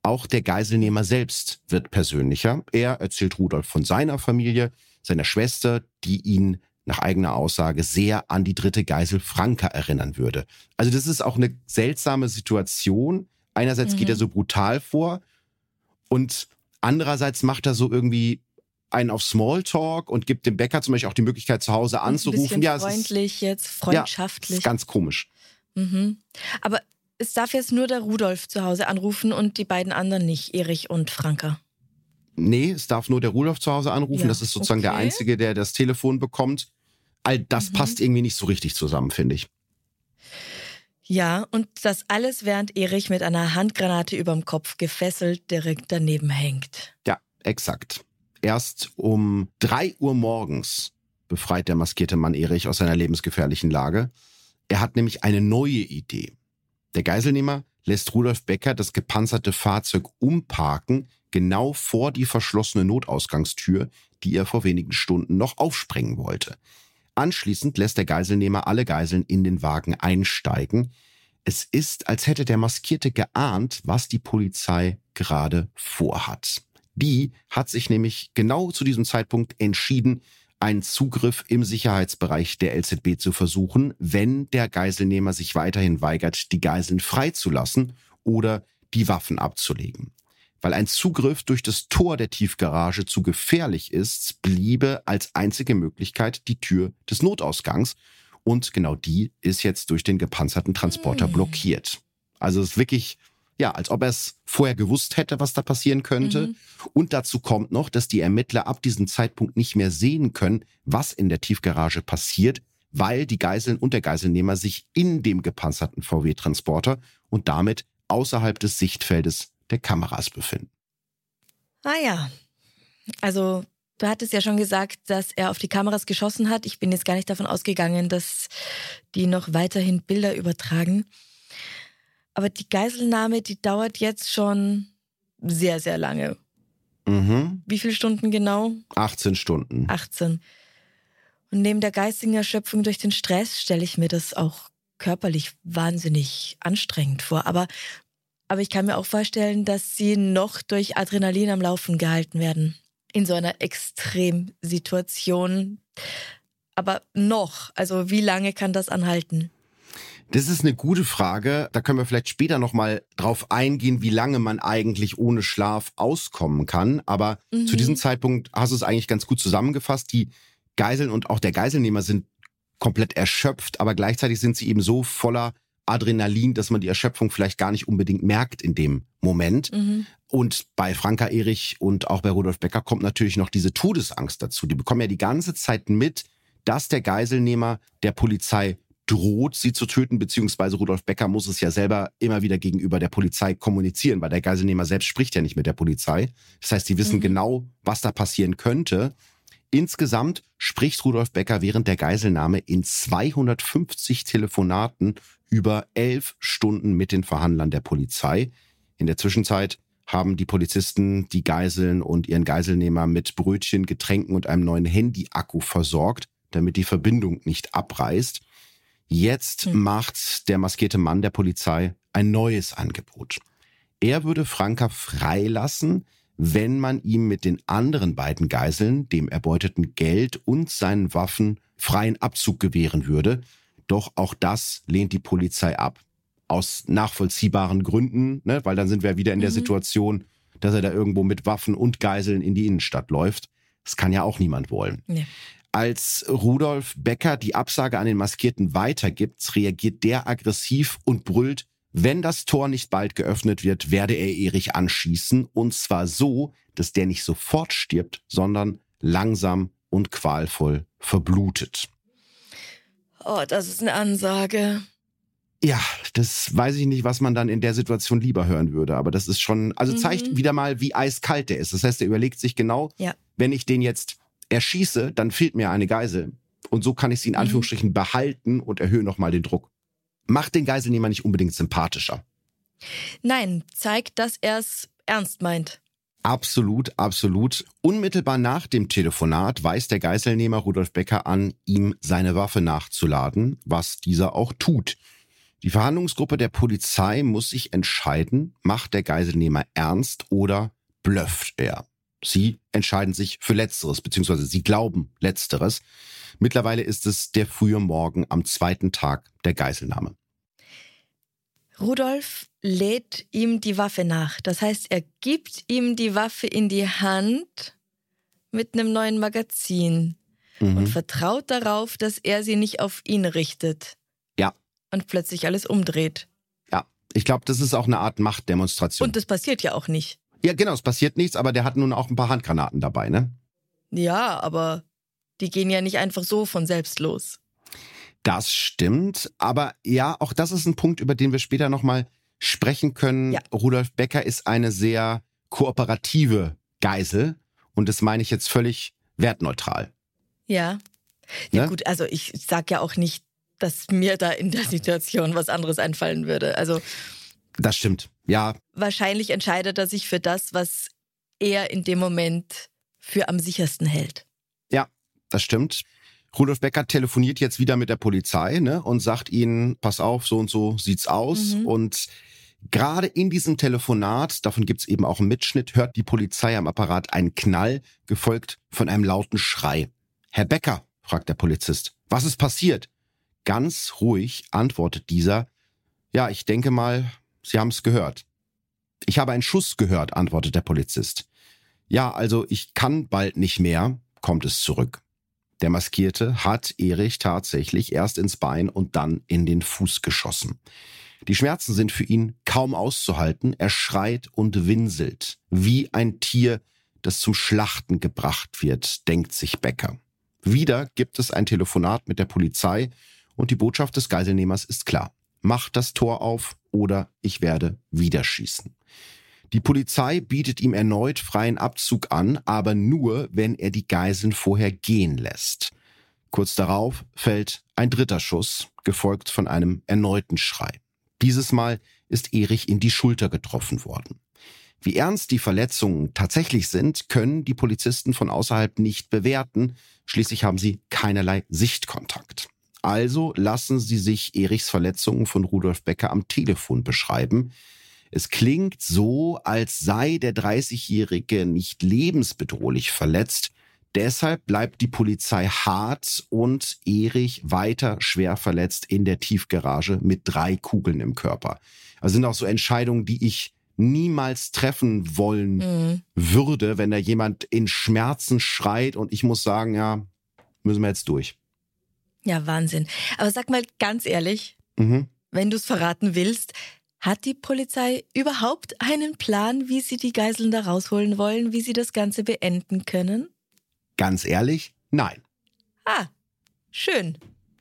Auch der Geiselnehmer selbst wird persönlicher. Er erzählt Rudolf von seiner Familie, seiner Schwester, die ihn nach eigener Aussage sehr an die dritte Geisel Franka erinnern würde. Also das ist auch eine seltsame Situation. Einerseits mhm. geht er so brutal vor und andererseits macht er so irgendwie einen auf Smalltalk und gibt dem Bäcker zum Beispiel auch die Möglichkeit, zu Hause anzurufen. Ein ja, freundlich ist, jetzt, freundschaftlich. Ja, ist ganz komisch. Mhm. Aber es darf jetzt nur der Rudolf zu Hause anrufen und die beiden anderen nicht, Erich und Franka. Nee, es darf nur der Rudolf zu Hause anrufen. Ja, das ist sozusagen okay. der Einzige, der das Telefon bekommt. All das mhm. passt irgendwie nicht so richtig zusammen, finde ich. Ja, und das alles, während Erich mit einer Handgranate überm Kopf gefesselt direkt daneben hängt. Ja, exakt. Erst um drei Uhr morgens befreit der maskierte Mann Erich aus seiner lebensgefährlichen Lage. Er hat nämlich eine neue Idee. Der Geiselnehmer lässt Rudolf Becker das gepanzerte Fahrzeug umparken, genau vor die verschlossene Notausgangstür, die er vor wenigen Stunden noch aufsprengen wollte. Anschließend lässt der Geiselnehmer alle Geiseln in den Wagen einsteigen. Es ist, als hätte der Maskierte geahnt, was die Polizei gerade vorhat. Die hat sich nämlich genau zu diesem Zeitpunkt entschieden, einen Zugriff im Sicherheitsbereich der LZB zu versuchen, wenn der Geiselnehmer sich weiterhin weigert, die Geiseln freizulassen oder die Waffen abzulegen. Weil ein Zugriff durch das Tor der Tiefgarage zu gefährlich ist, bliebe als einzige Möglichkeit die Tür des Notausgangs. Und genau die ist jetzt durch den gepanzerten Transporter blockiert. Also es ist wirklich ja, als ob er es vorher gewusst hätte, was da passieren könnte. Mhm. Und dazu kommt noch, dass die Ermittler ab diesem Zeitpunkt nicht mehr sehen können, was in der Tiefgarage passiert, weil die Geiseln und der Geiselnehmer sich in dem gepanzerten VW-Transporter und damit außerhalb des Sichtfeldes der Kameras befinden. Ah ja, also du hattest ja schon gesagt, dass er auf die Kameras geschossen hat. Ich bin jetzt gar nicht davon ausgegangen, dass die noch weiterhin Bilder übertragen. Aber die Geiselnahme, die dauert jetzt schon sehr, sehr lange. Mhm. Wie viele Stunden genau? 18 Stunden. 18. Und neben der geistigen Erschöpfung durch den Stress stelle ich mir das auch körperlich wahnsinnig anstrengend vor. Aber, aber ich kann mir auch vorstellen, dass sie noch durch Adrenalin am Laufen gehalten werden. In so einer Extremsituation. Aber noch, also wie lange kann das anhalten? Das ist eine gute Frage. Da können wir vielleicht später nochmal drauf eingehen, wie lange man eigentlich ohne Schlaf auskommen kann. Aber mhm. zu diesem Zeitpunkt hast du es eigentlich ganz gut zusammengefasst. Die Geiseln und auch der Geiselnehmer sind komplett erschöpft, aber gleichzeitig sind sie eben so voller Adrenalin, dass man die Erschöpfung vielleicht gar nicht unbedingt merkt in dem Moment. Mhm. Und bei Franka Erich und auch bei Rudolf Becker kommt natürlich noch diese Todesangst dazu. Die bekommen ja die ganze Zeit mit, dass der Geiselnehmer der Polizei droht, sie zu töten, beziehungsweise Rudolf Becker muss es ja selber immer wieder gegenüber der Polizei kommunizieren, weil der Geiselnehmer selbst spricht ja nicht mit der Polizei. Das heißt, die wissen mhm. genau, was da passieren könnte. Insgesamt spricht Rudolf Becker während der Geiselnahme in 250 Telefonaten über elf Stunden mit den Verhandlern der Polizei. In der Zwischenzeit haben die Polizisten die Geiseln und ihren Geiselnehmer mit Brötchen, Getränken und einem neuen Handy-Akku versorgt, damit die Verbindung nicht abreißt. Jetzt hm. macht der maskierte Mann der Polizei ein neues Angebot. Er würde Franka freilassen, wenn man ihm mit den anderen beiden Geiseln, dem erbeuteten Geld und seinen Waffen, freien Abzug gewähren würde. Doch auch das lehnt die Polizei ab. Aus nachvollziehbaren Gründen, ne? weil dann sind wir wieder in der mhm. Situation, dass er da irgendwo mit Waffen und Geiseln in die Innenstadt läuft. Das kann ja auch niemand wollen. Nee. Als Rudolf Becker die Absage an den Maskierten weitergibt, reagiert der aggressiv und brüllt, wenn das Tor nicht bald geöffnet wird, werde er Erich anschießen. Und zwar so, dass der nicht sofort stirbt, sondern langsam und qualvoll verblutet. Oh, das ist eine Ansage. Ja, das weiß ich nicht, was man dann in der Situation lieber hören würde, aber das ist schon, also Mhm. zeigt wieder mal, wie eiskalt der ist. Das heißt, er überlegt sich genau, Ja. wenn ich den jetzt erschieße, dann fehlt mir eine Geisel. Und so kann ich sie in Mhm. Anführungsstrichen behalten und erhöhe nochmal den Druck. Macht den Geiselnehmer nicht unbedingt sympathischer. Nein, zeigt, dass er es ernst meint. Absolut, absolut. Unmittelbar nach dem Telefonat weist der Geiselnehmer Rudolf Becker an, ihm seine Waffe nachzuladen, was dieser auch tut. Die Verhandlungsgruppe der Polizei muss sich entscheiden, macht der Geiselnehmer ernst oder blöfft er. Sie entscheiden sich für Letzteres, beziehungsweise sie glauben Letzteres. Mittlerweile ist es der frühe Morgen am zweiten Tag der Geiselnahme. Rudolf lädt ihm die Waffe nach. Das heißt, er gibt ihm die Waffe in die Hand mit einem neuen Magazin und Mhm. vertraut darauf, dass er sie nicht auf ihn richtet. Ja. Und plötzlich alles umdreht. Ja, ich glaube, das ist auch eine Art Machtdemonstration. Und das passiert ja auch nicht. Ja, genau, es passiert nichts, aber der hat nun auch ein paar Handgranaten dabei, ne? Ja, aber die gehen ja nicht einfach so von selbst los. Das stimmt, aber ja, auch das ist ein Punkt, über den wir später nochmal sprechen können. Ja. Rudolf Becker ist eine sehr kooperative Geisel und das meine ich jetzt völlig wertneutral. Ja. Ja Ne? gut, also ich sag ja auch nicht, dass mir da in der Situation was anderes einfallen würde. Also Das stimmt. Ja, wahrscheinlich entscheidet er sich für das, was er in dem Moment für am sichersten hält. ja, das stimmt. Rudolf Becker telefoniert jetzt wieder mit der Polizei ne, und sagt ihnen, pass auf, so und so sieht's aus. Mhm. Und gerade in diesem Telefonat, davon gibt's eben auch einen Mitschnitt, hört die Polizei am Apparat einen Knall, gefolgt von einem lauten Schrei. Herr Becker, fragt der Polizist, was ist passiert? Ganz ruhig antwortet dieser, ja, ich denke mal, Sie haben's gehört. Ich habe einen Schuss gehört, antwortet der Polizist. Ja, also ich kann bald nicht mehr, kommt es zurück. Der Maskierte hat Erich tatsächlich erst ins Bein und dann in den Fuß geschossen. Die Schmerzen sind für ihn kaum auszuhalten. Er schreit und winselt, wie ein Tier, das zum Schlachten gebracht wird, denkt sich Becker. Wieder gibt es ein Telefonat mit der Polizei und die Botschaft des Geiselnehmers ist klar. Macht das Tor auf oder ich werde wieder schießen. Die Polizei bietet ihm erneut freien Abzug an, aber nur, wenn er die Geiseln vorher gehen lässt. Kurz darauf fällt ein dritter Schuss, gefolgt von einem erneuten Schrei. Dieses Mal ist Erich in die Schulter getroffen worden. Wie ernst die Verletzungen tatsächlich sind, können die Polizisten von außerhalb nicht bewerten. Schließlich haben sie keinerlei Sichtkontakt. Also lassen sie sich Erichs Verletzungen von Rudolf Becker am Telefon beschreiben. Es klingt so, als sei der 30-Jährige nicht lebensbedrohlich verletzt. Deshalb bleibt die Polizei hart und Erich weiter schwer verletzt in der Tiefgarage mit drei Kugeln im Körper. Also sind auch so Entscheidungen, die ich niemals treffen wollen Mhm. würde, wenn da jemand in Schmerzen schreit und ich muss sagen, ja, müssen wir jetzt durch. Ja, Wahnsinn. Aber sag mal ganz ehrlich, Mhm. wenn du es verraten willst, hat die Polizei überhaupt einen Plan, wie sie die Geiseln da rausholen wollen, wie sie das Ganze beenden können? Ganz ehrlich, nein. Ah, schön.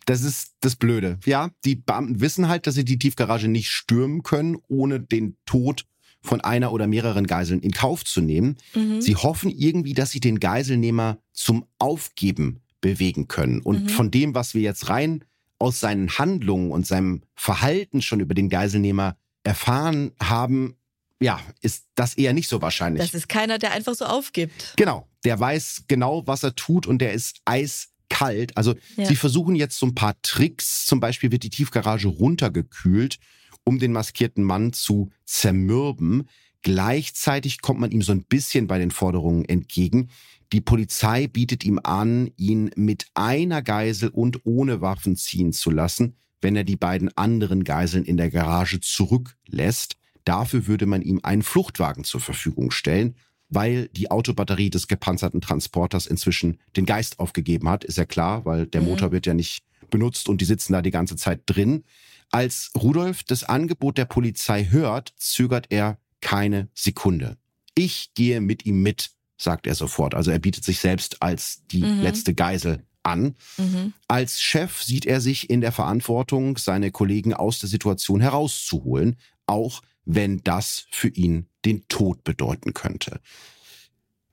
Das ist das Blöde. Ja, die Beamten wissen halt, dass sie die Tiefgarage nicht stürmen können, ohne den Tod von einer oder mehreren Geiseln in Kauf zu nehmen. Mhm. Sie hoffen irgendwie, dass sie den Geiselnehmer zum Aufgeben bewegen können. Und Mhm. von dem, was wir jetzt rein aus seinen Handlungen und seinem Verhalten schon über den Geiselnehmer erfahren haben, ja, ist das eher nicht so wahrscheinlich. Das ist keiner, der einfach so aufgibt. Genau, der weiß genau, was er tut und der ist eiskalt. Also Ja. sie versuchen jetzt so ein paar Tricks. Zum Beispiel wird die Tiefgarage runtergekühlt, um den maskierten Mann zu zermürben. Gleichzeitig kommt man ihm so ein bisschen bei den Forderungen entgegen. Die Polizei bietet ihm an, ihn mit einer Geisel und ohne Waffen ziehen zu lassen, wenn er die beiden anderen Geiseln in der Garage zurücklässt. Dafür würde man ihm einen Fluchtwagen zur Verfügung stellen. weil die Autobatterie des gepanzerten Transporters inzwischen den Geist aufgegeben hat. Ist ja klar, weil der mhm. Motor wird ja nicht benutzt und die sitzen da die ganze Zeit drin. Als Rudolf das Angebot der Polizei hört, zögert er keine Sekunde. Ich gehe mit ihm mit, sagt er sofort. Also er bietet sich selbst als die mhm. letzte Geisel an. Mhm. Als Chef sieht er sich in der Verantwortung, seine Kollegen aus der Situation herauszuholen, auch wenn das für ihn den Tod bedeuten könnte.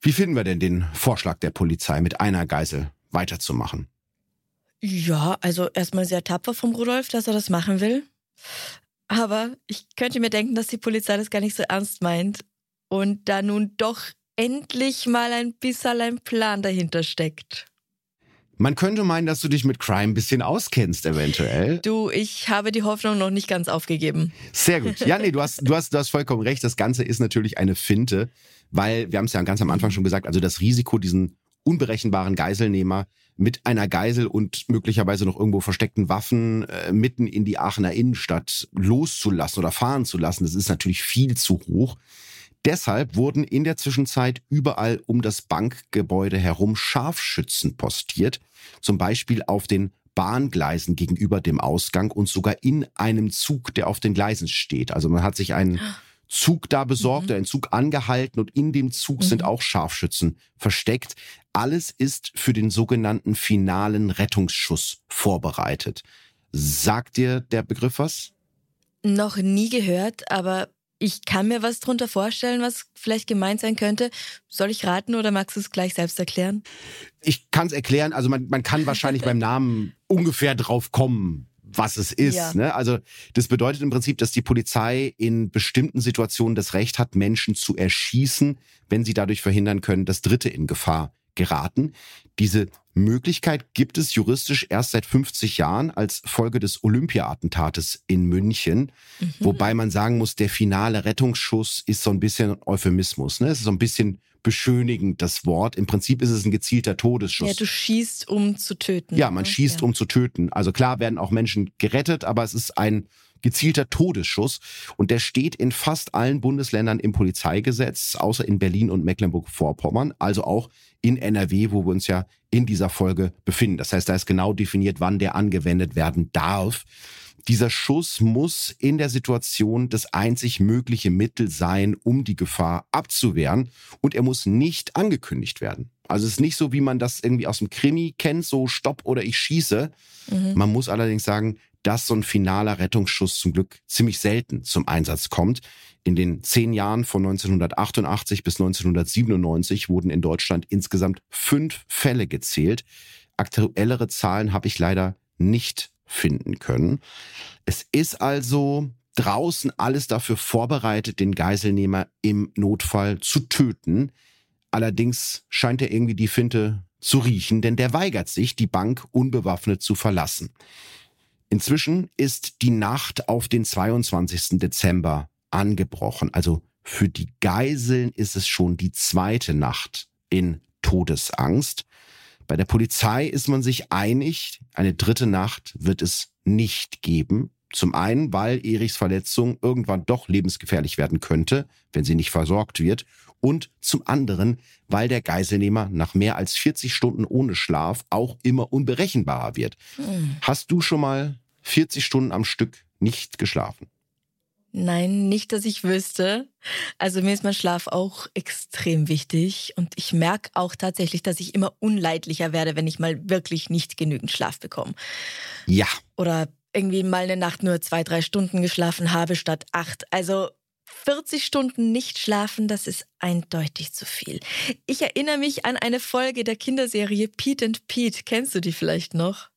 Wie finden wir denn den Vorschlag der Polizei, mit einer Geisel weiterzumachen? Ja, also erstmal sehr tapfer vom Rudolf, dass er das machen will. Aber ich könnte mir denken, dass die Polizei das gar nicht so ernst meint und da nun doch endlich mal ein bisschen ein Plan dahinter steckt. Man könnte meinen, dass du dich mit Crime ein bisschen auskennst, eventuell. Du, ich habe die Hoffnung noch nicht ganz aufgegeben. Sehr gut. Ja, nee, du hast, du hast, du hast vollkommen recht. Das Ganze ist natürlich eine Finte, weil wir haben es ja ganz am Anfang schon gesagt, also das Risiko, diesen unberechenbaren Geiselnehmer mit einer Geisel und möglicherweise noch irgendwo versteckten Waffen äh, mitten in die Aachener Innenstadt loszulassen oder fahren zu lassen, das ist natürlich viel zu hoch. Deshalb wurden in der Zwischenzeit überall um das Bankgebäude herum Scharfschützen postiert, zum Beispiel auf den Bahngleisen gegenüber dem Ausgang und sogar in einem Zug, der auf den Gleisen steht. Also man hat sich einen Zug da besorgt, mhm. einen Zug angehalten und in dem Zug mhm. sind auch Scharfschützen versteckt. Alles ist für den sogenannten finalen Rettungsschuss vorbereitet. Sagt dir der Begriff was? Noch nie gehört, aber ich kann mir was drunter vorstellen, was vielleicht gemeint sein könnte. Soll ich raten oder magst du es gleich selbst erklären? Ich kann es erklären. Also man, man kann wahrscheinlich [LAUGHS] beim Namen ungefähr drauf kommen, was es ist. Ja. Ne? Also das bedeutet im Prinzip, dass die Polizei in bestimmten Situationen das Recht hat, Menschen zu erschießen, wenn sie dadurch verhindern können, dass Dritte in Gefahr geraten. Diese Möglichkeit gibt es juristisch erst seit 50 Jahren als Folge des Olympia-Attentates in München. Mhm. Wobei man sagen muss, der finale Rettungsschuss ist so ein bisschen Euphemismus. Ne? Es ist so ein bisschen beschönigend, das Wort. Im Prinzip ist es ein gezielter Todesschuss. Ja, du schießt, um zu töten. Ja, man ne? schießt, ja. um zu töten. Also klar werden auch Menschen gerettet, aber es ist ein gezielter Todesschuss. Und der steht in fast allen Bundesländern im Polizeigesetz, außer in Berlin und Mecklenburg-Vorpommern, also auch in NRW, wo wir uns ja in dieser Folge befinden. Das heißt, da ist genau definiert, wann der angewendet werden darf. Dieser Schuss muss in der Situation das einzig mögliche Mittel sein, um die Gefahr abzuwehren. Und er muss nicht angekündigt werden. Also es ist nicht so, wie man das irgendwie aus dem Krimi kennt, so Stopp oder ich schieße. Mhm. Man muss allerdings sagen, dass so ein finaler Rettungsschuss zum Glück ziemlich selten zum Einsatz kommt. In den zehn Jahren von 1988 bis 1997 wurden in Deutschland insgesamt fünf Fälle gezählt. Aktuellere Zahlen habe ich leider nicht finden können. Es ist also draußen alles dafür vorbereitet, den Geiselnehmer im Notfall zu töten. Allerdings scheint er irgendwie die Finte zu riechen, denn der weigert sich, die Bank unbewaffnet zu verlassen. Inzwischen ist die Nacht auf den 22. Dezember angebrochen. Also für die Geiseln ist es schon die zweite Nacht in Todesangst. Bei der Polizei ist man sich einig, eine dritte Nacht wird es nicht geben. Zum einen, weil Erichs Verletzung irgendwann doch lebensgefährlich werden könnte, wenn sie nicht versorgt wird. Und zum anderen, weil der Geiselnehmer nach mehr als 40 Stunden ohne Schlaf auch immer unberechenbarer wird. Hm. Hast du schon mal 40 Stunden am Stück nicht geschlafen? Nein, nicht, dass ich wüsste. Also mir ist mein Schlaf auch extrem wichtig und ich merke auch tatsächlich, dass ich immer unleidlicher werde, wenn ich mal wirklich nicht genügend Schlaf bekomme. Ja. Oder irgendwie mal eine Nacht nur zwei, drei Stunden geschlafen habe statt acht. Also 40 Stunden nicht schlafen, das ist eindeutig zu viel. Ich erinnere mich an eine Folge der Kinderserie Pete and Pete. Kennst du die vielleicht noch?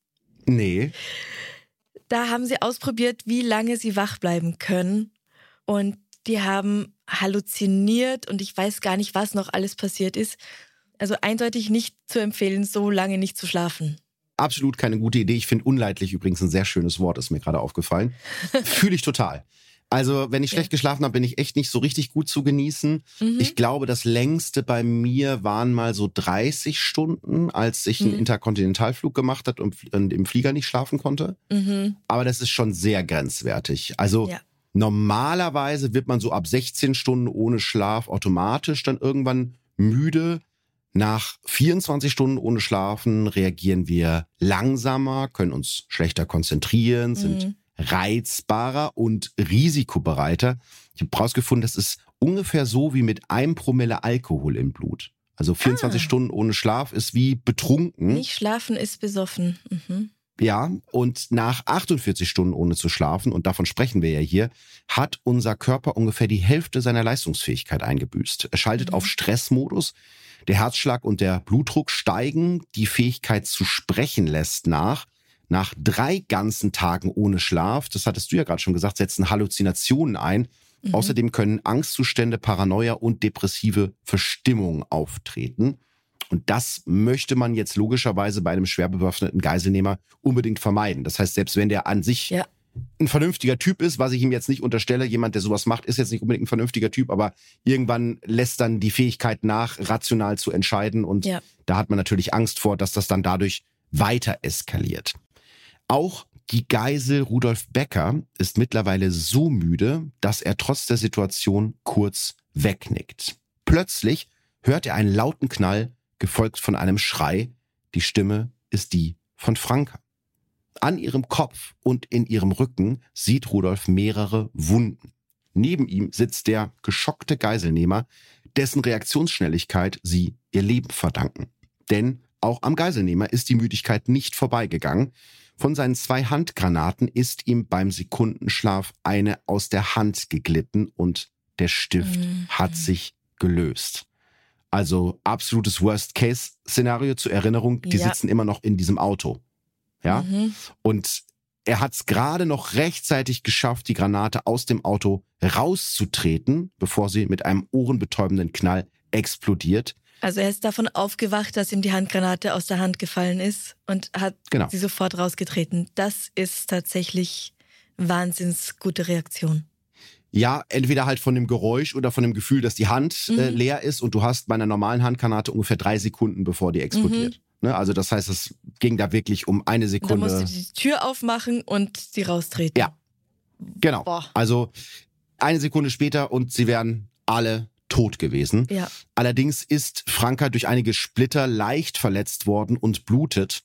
Nee da haben sie ausprobiert, wie lange sie wach bleiben können. Und die haben halluziniert und ich weiß gar nicht, was noch alles passiert ist. Also eindeutig nicht zu empfehlen, so lange nicht zu schlafen. Absolut keine gute Idee. Ich finde unleidlich übrigens ein sehr schönes Wort, ist mir gerade aufgefallen. [LAUGHS] Fühle ich total. Also, wenn ich schlecht ja. geschlafen habe, bin ich echt nicht so richtig gut zu genießen. Mhm. Ich glaube, das längste bei mir waren mal so 30 Stunden, als ich mhm. einen Interkontinentalflug gemacht hat und im Flieger nicht schlafen konnte. Mhm. Aber das ist schon sehr grenzwertig. Also, ja. Normalerweise wird man so ab 16 Stunden ohne Schlaf automatisch dann irgendwann müde. Nach 24 Stunden ohne Schlafen reagieren wir langsamer, können uns schlechter konzentrieren, sind Mhm. Reizbarer und risikobereiter. Ich habe rausgefunden, das ist ungefähr so wie mit einem Promille Alkohol im Blut. Also 24 Ah. Stunden ohne Schlaf ist wie betrunken. Nicht schlafen ist besoffen. Mhm. Ja, und nach 48 Stunden ohne zu schlafen, und davon sprechen wir ja hier, hat unser Körper ungefähr die Hälfte seiner Leistungsfähigkeit eingebüßt. Er schaltet Mhm. auf Stressmodus, der Herzschlag und der Blutdruck steigen, die Fähigkeit zu sprechen lässt nach. Nach drei ganzen Tagen ohne Schlaf, das hattest du ja gerade schon gesagt, setzen Halluzinationen ein. Mhm. Außerdem können Angstzustände, Paranoia und depressive Verstimmungen auftreten. Und das möchte man jetzt logischerweise bei einem schwer bewaffneten Geiselnehmer unbedingt vermeiden. Das heißt, selbst wenn der an sich Ja. ein vernünftiger Typ ist, was ich ihm jetzt nicht unterstelle, jemand, der sowas macht, ist jetzt nicht unbedingt ein vernünftiger Typ, aber irgendwann lässt dann die Fähigkeit nach, rational zu entscheiden. Und Ja. da hat man natürlich Angst vor, dass das dann dadurch weiter eskaliert. Auch die Geisel Rudolf Becker ist mittlerweile so müde, dass er trotz der Situation kurz wegnickt. Plötzlich hört er einen lauten Knall, gefolgt von einem Schrei. Die Stimme ist die von Franka. An ihrem Kopf und in ihrem Rücken sieht Rudolf mehrere Wunden. Neben ihm sitzt der geschockte Geiselnehmer, dessen Reaktionsschnelligkeit sie ihr Leben verdanken. Denn auch am Geiselnehmer ist die Müdigkeit nicht vorbeigegangen. Von seinen zwei Handgranaten ist ihm beim Sekundenschlaf eine aus der Hand geglitten und der Stift Mhm. hat sich gelöst. Also absolutes Worst-Case-Szenario zur Erinnerung. Die Ja. sitzen immer noch in diesem Auto. Ja. Mhm. Und er hat es gerade noch rechtzeitig geschafft, die Granate aus dem Auto rauszutreten, bevor sie mit einem ohrenbetäubenden Knall explodiert. Also er ist davon aufgewacht, dass ihm die Handgranate aus der Hand gefallen ist und hat Genau. sie sofort rausgetreten. Das ist tatsächlich wahnsinns gute Reaktion. Ja, entweder halt von dem Geräusch oder von dem Gefühl, dass die Hand äh, Mhm. leer ist und du hast bei einer normalen Handgranate ungefähr drei Sekunden, bevor die explodiert. Ne? Also das heißt, es ging da wirklich um eine Und dann Sekunde. musste die Tür aufmachen und die raustreten. Ja. Genau. Boah. Also eine Sekunde später und sie wären alle tot gewesen. Ja. Allerdings ist Franka durch einige Splitter leicht verletzt worden und blutet.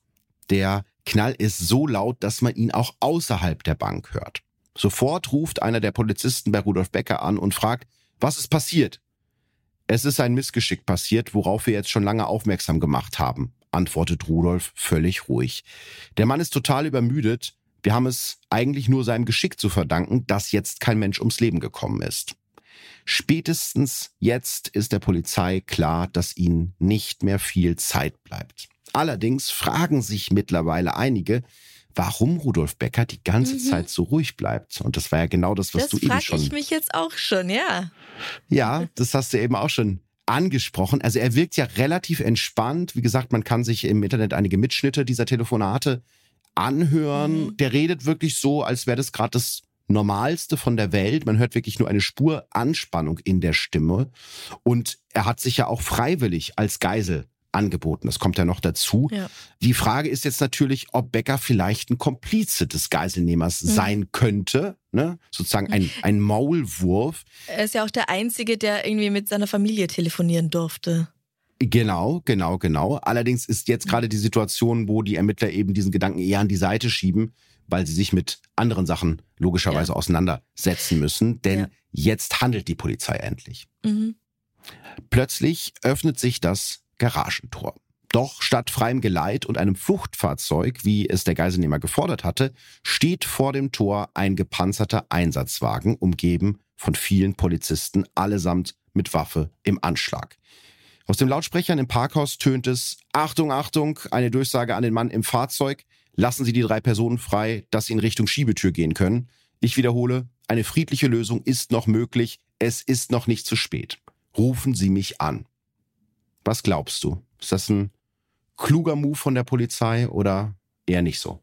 Der Knall ist so laut, dass man ihn auch außerhalb der Bank hört. Sofort ruft einer der Polizisten bei Rudolf Becker an und fragt, was ist passiert? Es ist ein Missgeschick passiert, worauf wir jetzt schon lange aufmerksam gemacht haben, antwortet Rudolf völlig ruhig. Der Mann ist total übermüdet. Wir haben es eigentlich nur seinem Geschick zu verdanken, dass jetzt kein Mensch ums Leben gekommen ist. Spätestens jetzt ist der Polizei klar, dass ihnen nicht mehr viel Zeit bleibt. Allerdings fragen sich mittlerweile einige, warum Rudolf Becker die ganze Mhm. Zeit so ruhig bleibt. Und das war ja genau das, was Das du eben frage schon. ich mich jetzt auch schon, ja. Ja, das hast du eben auch schon angesprochen. Also er wirkt ja relativ entspannt. Wie gesagt, man kann sich im Internet einige Mitschnitte dieser Telefonate anhören. Mhm. Der redet wirklich so, als wäre das gerade das Normalste von der Welt. Man hört wirklich nur eine Spur Anspannung in der Stimme. Und er hat sich ja auch freiwillig als Geisel angeboten. Das kommt ja noch dazu. Ja. Die Frage ist jetzt natürlich, ob Becker vielleicht ein Komplize des Geiselnehmers Mhm. sein könnte. Ne? Sozusagen ein, ein Maulwurf. Er ist ja auch der Einzige, der irgendwie mit seiner Familie telefonieren durfte. Genau, genau, genau. Allerdings ist jetzt gerade die Situation, wo die Ermittler eben diesen Gedanken eher an die Seite schieben, weil sie sich mit anderen Sachen logischerweise auseinandersetzen müssen. Denn Ja. jetzt handelt die Polizei endlich. Mhm. Plötzlich öffnet sich das Garagentor. Doch statt freiem Geleit und einem Fluchtfahrzeug, wie es der Geiselnehmer gefordert hatte, steht vor dem Tor ein gepanzerter Einsatzwagen, umgeben von vielen Polizisten, allesamt mit Waffe im Anschlag. Aus den Lautsprechern im Parkhaus tönt es Achtung, Achtung, eine Durchsage an den Mann im Fahrzeug. Lassen Sie die drei Personen frei, dass sie in Richtung Schiebetür gehen können. Ich wiederhole, eine friedliche Lösung ist noch möglich. Es ist noch nicht zu spät. Rufen Sie mich an. Was glaubst du? Ist das ein kluger Move von der Polizei oder eher nicht so?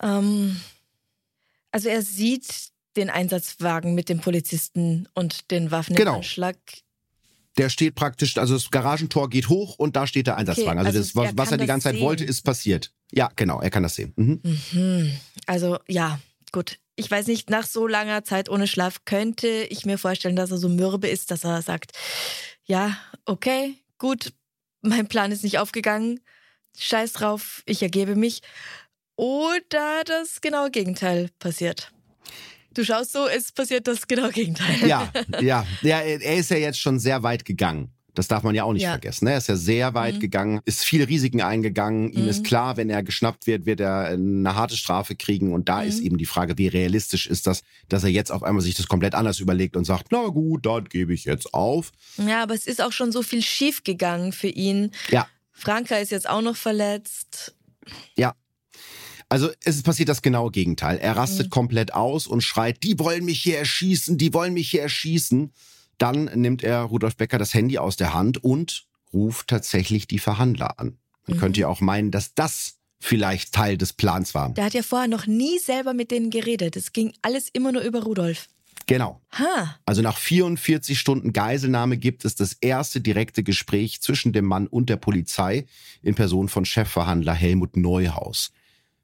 Ähm, also er sieht den Einsatzwagen mit dem Polizisten und den Waffen Genau. im Anschlag. Der steht praktisch, also das Garagentor geht hoch und da steht der Einsatzwagen. also, also das, was, er was er die ganze Zeit sehen. wollte, ist passiert. Ja, genau, er kann das sehen. Mhm. Mhm. Also ja, gut. ich weiß nicht, nach so langer Zeit ohne Schlaf könnte ich mir vorstellen, dass er so mürbe ist, dass er sagt, ja, okay, gut, mein Plan ist nicht aufgegangen, scheiß drauf, ich ergebe mich. Oder das genaue Gegenteil passiert. Du schaust so, es passiert das genaue Gegenteil. Ja, ja, ja, er ist ja jetzt schon sehr weit gegangen. Das darf man ja auch nicht ja. vergessen. Ne? Er ist ja sehr weit mhm. gegangen, ist viele Risiken eingegangen. Mhm. Ihm ist mhm. klar, wenn er geschnappt wird, wird er eine harte Strafe kriegen. Und da mhm. ist eben die Frage, wie realistisch ist das, dass er jetzt auf einmal sich das komplett anders überlegt und sagt, na gut, dann gebe ich jetzt auf. Ja, aber es ist auch schon so viel schief gegangen für ihn. Ja. Franka ist jetzt auch noch verletzt. Ja, also es passiert das genaue Gegenteil. Er rastet mhm. komplett aus und schreit, die wollen mich hier erschießen, die wollen mich hier erschießen. Dann nimmt er Rudolf Becker das Handy aus der Hand und ruft tatsächlich die Verhandler an. Man mhm. könnte ja auch meinen, dass das vielleicht Teil des Plans war. Der hat ja vorher noch nie selber mit denen geredet. Es ging alles immer nur über Rudolf. Genau. Ha. Also nach 44 Stunden Geiselnahme gibt es das erste direkte Gespräch zwischen dem Mann und der Polizei in Person von Chefverhandler Helmut Neuhaus.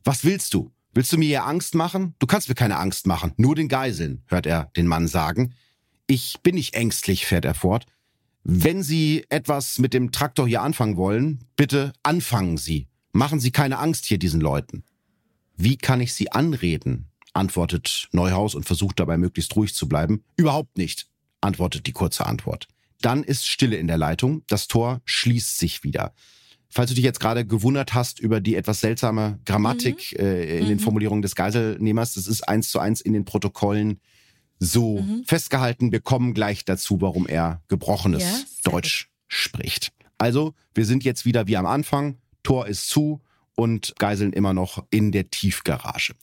Was willst du? Willst du mir hier Angst machen? Du kannst mir keine Angst machen, nur den Geiseln, hört er den Mann sagen. Ich bin nicht ängstlich, fährt er fort. Wenn Sie etwas mit dem Traktor hier anfangen wollen, bitte anfangen Sie. Machen Sie keine Angst hier diesen Leuten. Wie kann ich Sie anreden? antwortet Neuhaus und versucht dabei möglichst ruhig zu bleiben. Überhaupt nicht, antwortet die kurze Antwort. Dann ist Stille in der Leitung, das Tor schließt sich wieder. Falls du dich jetzt gerade gewundert hast über die etwas seltsame Grammatik mhm. äh, in mhm. den Formulierungen des Geiselnehmers, das ist eins zu eins in den Protokollen so mhm. festgehalten. Wir kommen gleich dazu, warum er gebrochenes ja, Deutsch gut. spricht. Also, wir sind jetzt wieder wie am Anfang. Tor ist zu und Geiseln immer noch in der Tiefgarage.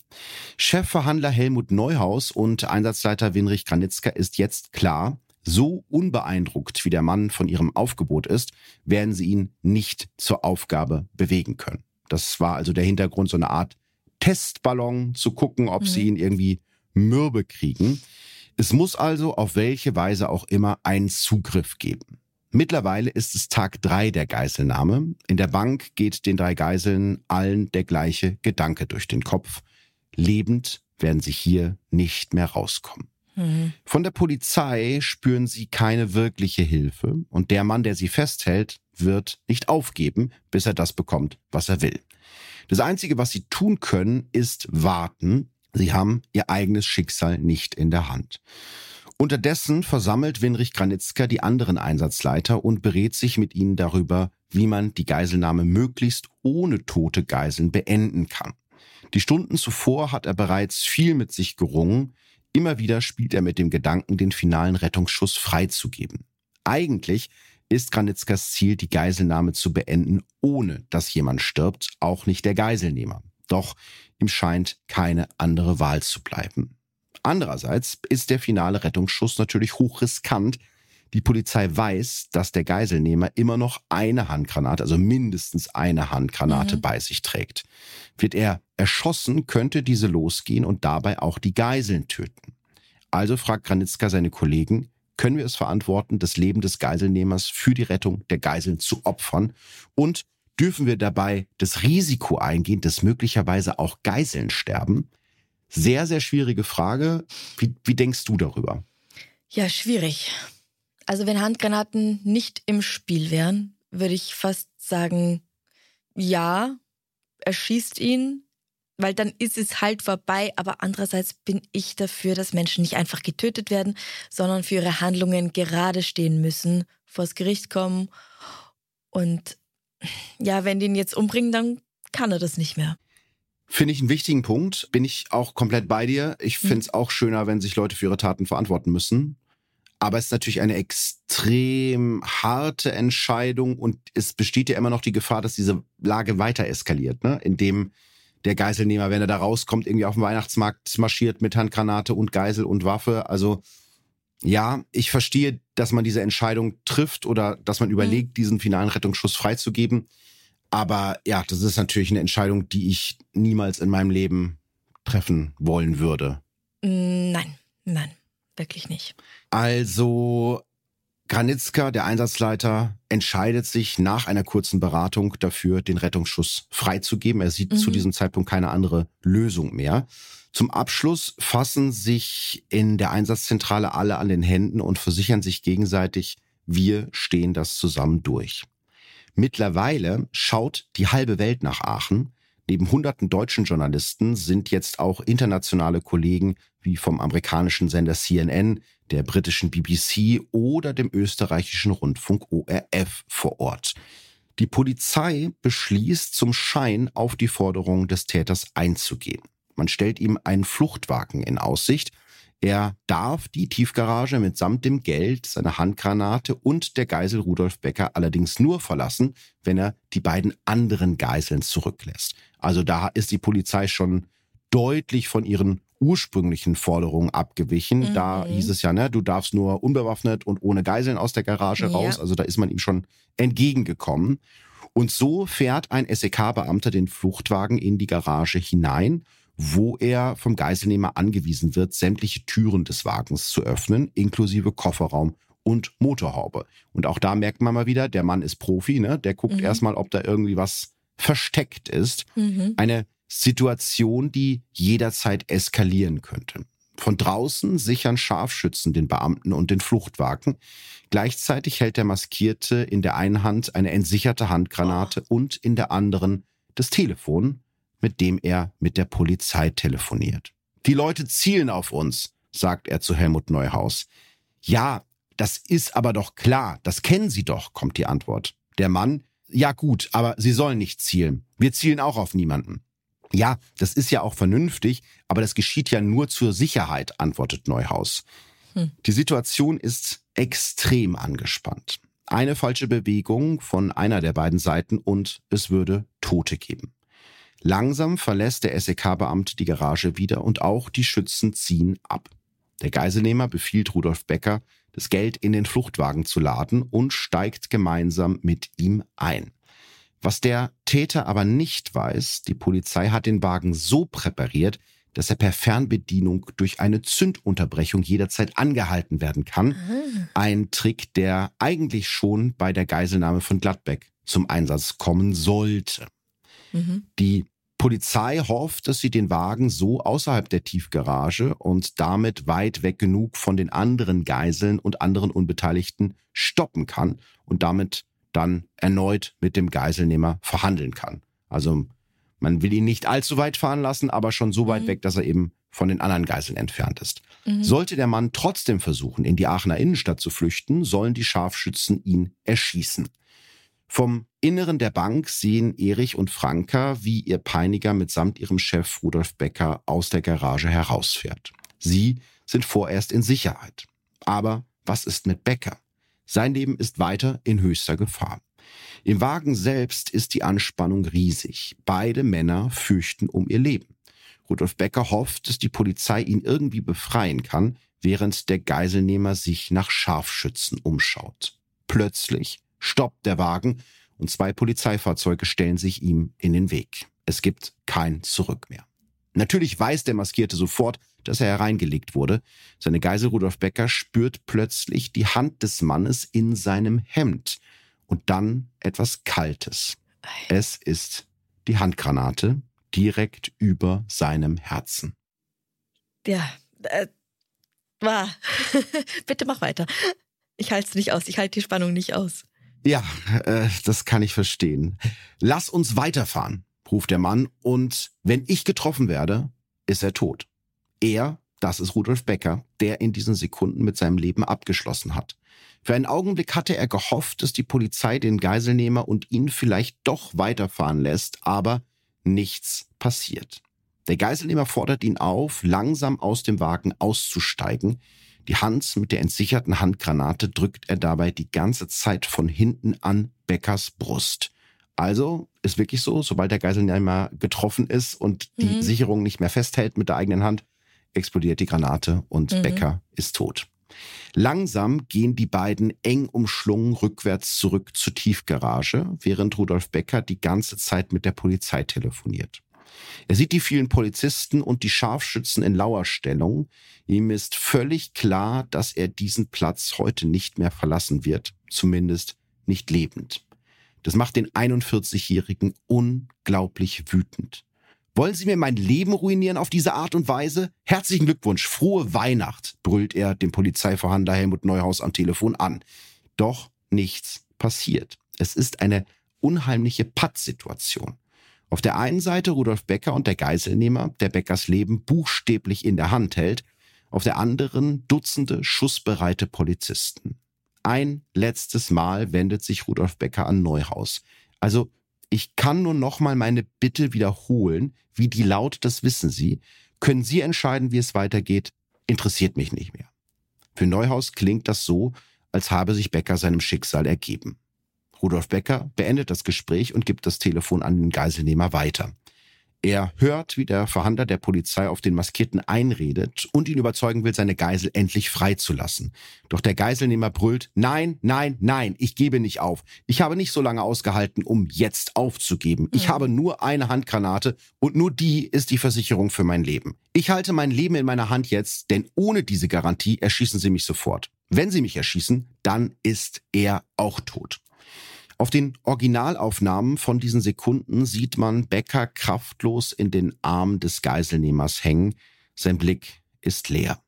Chefverhandler Helmut Neuhaus und Einsatzleiter Winrich Granitzka ist jetzt klar, so unbeeindruckt wie der Mann von ihrem Aufgebot ist, werden sie ihn nicht zur Aufgabe bewegen können. Das war also der Hintergrund, so eine Art Testballon zu gucken, ob mhm. sie ihn irgendwie mürbe kriegen. Es muss also auf welche Weise auch immer einen Zugriff geben. Mittlerweile ist es Tag drei der Geiselnahme. In der Bank geht den drei Geiseln allen der gleiche Gedanke durch den Kopf. Lebend werden sie hier nicht mehr rauskommen. Mhm. Von der Polizei spüren sie keine wirkliche Hilfe und der Mann, der sie festhält, wird nicht aufgeben, bis er das bekommt, was er will. Das Einzige, was sie tun können, ist warten Sie haben ihr eigenes Schicksal nicht in der Hand. Unterdessen versammelt Winrich Granitzka die anderen Einsatzleiter und berät sich mit ihnen darüber, wie man die Geiselnahme möglichst ohne tote Geiseln beenden kann. Die Stunden zuvor hat er bereits viel mit sich gerungen. Immer wieder spielt er mit dem Gedanken, den finalen Rettungsschuss freizugeben. Eigentlich ist Granitzkas Ziel, die Geiselnahme zu beenden, ohne dass jemand stirbt, auch nicht der Geiselnehmer. Doch ihm scheint keine andere Wahl zu bleiben. Andererseits ist der finale Rettungsschuss natürlich hochriskant. Die Polizei weiß, dass der Geiselnehmer immer noch eine Handgranate, also mindestens eine Handgranate mhm. bei sich trägt. Wird er erschossen, könnte diese losgehen und dabei auch die Geiseln töten. Also fragt Granitzka seine Kollegen, können wir es verantworten, das Leben des Geiselnehmers für die Rettung der Geiseln zu opfern? Und dürfen wir dabei das Risiko eingehen, dass möglicherweise auch Geiseln sterben? Sehr, sehr schwierige Frage. Wie, wie denkst du darüber? Ja, schwierig. Also wenn Handgranaten nicht im Spiel wären, würde ich fast sagen, ja, er schießt ihn, weil dann ist es halt vorbei. Aber andererseits bin ich dafür, dass Menschen nicht einfach getötet werden, sondern für ihre Handlungen gerade stehen müssen, vors Gericht kommen und ja, wenn die ihn jetzt umbringen, dann kann er das nicht mehr. Finde ich einen wichtigen Punkt. Bin ich auch komplett bei dir. Ich finde es mhm. auch schöner, wenn sich Leute für ihre Taten verantworten müssen. Aber es ist natürlich eine extrem harte Entscheidung und es besteht ja immer noch die Gefahr, dass diese Lage weiter eskaliert, ne? indem der Geiselnehmer, wenn er da rauskommt, irgendwie auf dem Weihnachtsmarkt marschiert mit Handgranate und Geisel und Waffe. Also ja, ich verstehe, dass man diese Entscheidung trifft oder dass man mhm. überlegt, mhm. diesen finalen Rettungsschuss freizugeben. Aber ja, das ist natürlich eine Entscheidung, die ich niemals in meinem Leben treffen wollen würde. Nein, nein, wirklich nicht. Also, Granitzka, der Einsatzleiter, entscheidet sich nach einer kurzen Beratung dafür, den Rettungsschuss freizugeben. Er sieht mhm. zu diesem Zeitpunkt keine andere Lösung mehr. Zum Abschluss fassen sich in der Einsatzzentrale alle an den Händen und versichern sich gegenseitig, wir stehen das zusammen durch. Mittlerweile schaut die halbe Welt nach Aachen. Neben hunderten deutschen Journalisten sind jetzt auch internationale Kollegen wie vom amerikanischen Sender CNN, der britischen BBC oder dem österreichischen Rundfunk ORF vor Ort. Die Polizei beschließt zum Schein auf die Forderung des Täters einzugehen. Man stellt ihm einen Fluchtwagen in Aussicht. Er darf die Tiefgarage mitsamt dem Geld, seiner Handgranate und der Geisel Rudolf Becker allerdings nur verlassen, wenn er die beiden anderen Geiseln zurücklässt. Also da ist die Polizei schon deutlich von ihren ursprünglichen Forderungen abgewichen. Mhm. Da hieß es ja, ne, du darfst nur unbewaffnet und ohne Geiseln aus der Garage ja. raus. Also da ist man ihm schon entgegengekommen. Und so fährt ein SEK-Beamter den Fluchtwagen in die Garage hinein, wo er vom Geiselnehmer angewiesen wird, sämtliche Türen des Wagens zu öffnen, inklusive Kofferraum und Motorhaube. Und auch da merkt man mal wieder, der Mann ist Profi, ne? Der guckt mhm. erstmal, ob da irgendwie was versteckt ist. Mhm. Eine Situation, die jederzeit eskalieren könnte. Von draußen sichern Scharfschützen den Beamten und den Fluchtwagen. Gleichzeitig hält der Maskierte in der einen Hand eine entsicherte Handgranate oh. und in der anderen das Telefon, mit dem er mit der Polizei telefoniert. Die Leute zielen auf uns, sagt er zu Helmut Neuhaus. Ja, das ist aber doch klar, das kennen Sie doch, kommt die Antwort. Der Mann, ja gut, aber Sie sollen nicht zielen. Wir zielen auch auf niemanden. Ja, das ist ja auch vernünftig, aber das geschieht ja nur zur Sicherheit, antwortet Neuhaus. Hm. Die Situation ist extrem angespannt. Eine falsche Bewegung von einer der beiden Seiten und es würde Tote geben. Langsam verlässt der SEK-Beamte die Garage wieder und auch die Schützen ziehen ab. Der Geiselnehmer befiehlt Rudolf Becker, das Geld in den Fluchtwagen zu laden und steigt gemeinsam mit ihm ein. Was der Täter aber nicht weiß, die Polizei hat den Wagen so präpariert, dass er per Fernbedienung durch eine Zündunterbrechung jederzeit angehalten werden kann. Ah. Ein Trick, der eigentlich schon bei der Geiselnahme von Gladbeck zum Einsatz kommen sollte. Mhm. Die Polizei hofft, dass sie den Wagen so außerhalb der Tiefgarage und damit weit weg genug von den anderen Geiseln und anderen Unbeteiligten stoppen kann und damit dann erneut mit dem Geiselnehmer verhandeln kann. Also man will ihn nicht allzu weit fahren lassen, aber schon so weit mhm. weg, dass er eben von den anderen Geiseln entfernt ist. Mhm. Sollte der Mann trotzdem versuchen, in die Aachener Innenstadt zu flüchten, sollen die Scharfschützen ihn erschießen. Vom Inneren der Bank sehen Erich und Franka, wie ihr Peiniger mitsamt ihrem Chef Rudolf Becker aus der Garage herausfährt. Sie sind vorerst in Sicherheit. Aber was ist mit Becker? Sein Leben ist weiter in höchster Gefahr. Im Wagen selbst ist die Anspannung riesig. Beide Männer fürchten um ihr Leben. Rudolf Becker hofft, dass die Polizei ihn irgendwie befreien kann, während der Geiselnehmer sich nach Scharfschützen umschaut. Plötzlich stoppt der Wagen und zwei Polizeifahrzeuge stellen sich ihm in den Weg. Es gibt kein Zurück mehr. Natürlich weiß der Maskierte sofort, dass er hereingelegt wurde. Seine Geisel Rudolf Becker spürt plötzlich die Hand des Mannes in seinem Hemd und dann etwas Kaltes. Es ist die Handgranate direkt über seinem Herzen. Ja, äh, war. [LAUGHS] Bitte mach weiter. Ich halte es nicht aus. Ich halte die Spannung nicht aus. Ja, äh, das kann ich verstehen. Lass uns weiterfahren, ruft der Mann, und wenn ich getroffen werde, ist er tot. Er, das ist Rudolf Becker, der in diesen Sekunden mit seinem Leben abgeschlossen hat. Für einen Augenblick hatte er gehofft, dass die Polizei den Geiselnehmer und ihn vielleicht doch weiterfahren lässt, aber nichts passiert. Der Geiselnehmer fordert ihn auf, langsam aus dem Wagen auszusteigen. Die Hand mit der entsicherten Handgranate drückt er dabei die ganze Zeit von hinten an Beckers Brust. Also ist wirklich so, sobald der Geiselnehmer getroffen ist und die mhm. Sicherung nicht mehr festhält mit der eigenen Hand, explodiert die Granate und mhm. Becker ist tot. Langsam gehen die beiden eng umschlungen rückwärts zurück zur Tiefgarage, während Rudolf Becker die ganze Zeit mit der Polizei telefoniert. Er sieht die vielen Polizisten und die Scharfschützen in Lauerstellung. Ihm ist völlig klar, dass er diesen Platz heute nicht mehr verlassen wird, zumindest nicht lebend. Das macht den 41-Jährigen unglaublich wütend. Wollen Sie mir mein Leben ruinieren auf diese Art und Weise? Herzlichen Glückwunsch, frohe Weihnacht, brüllt er dem Polizeiverhandler Helmut Neuhaus am Telefon an. Doch nichts passiert. Es ist eine unheimliche Pattsituation. Auf der einen Seite Rudolf Becker und der Geiselnehmer, der Beckers Leben buchstäblich in der Hand hält, auf der anderen Dutzende schussbereite Polizisten. Ein letztes Mal wendet sich Rudolf Becker an Neuhaus. Also ich kann nur noch mal meine Bitte wiederholen. Wie die lautet, das wissen Sie. Können Sie entscheiden, wie es weitergeht? Interessiert mich nicht mehr. Für Neuhaus klingt das so, als habe sich Becker seinem Schicksal ergeben. Rudolf Becker beendet das Gespräch und gibt das Telefon an den Geiselnehmer weiter. Er hört, wie der Verhandler der Polizei auf den Maskierten einredet und ihn überzeugen will, seine Geisel endlich freizulassen. Doch der Geiselnehmer brüllt, nein, nein, nein, ich gebe nicht auf. Ich habe nicht so lange ausgehalten, um jetzt aufzugeben. Ich mhm. habe nur eine Handgranate und nur die ist die Versicherung für mein Leben. Ich halte mein Leben in meiner Hand jetzt, denn ohne diese Garantie erschießen sie mich sofort. Wenn sie mich erschießen, dann ist er auch tot. Auf den Originalaufnahmen von diesen Sekunden sieht man Becker kraftlos in den Arm des Geiselnehmers hängen. Sein Blick ist leer.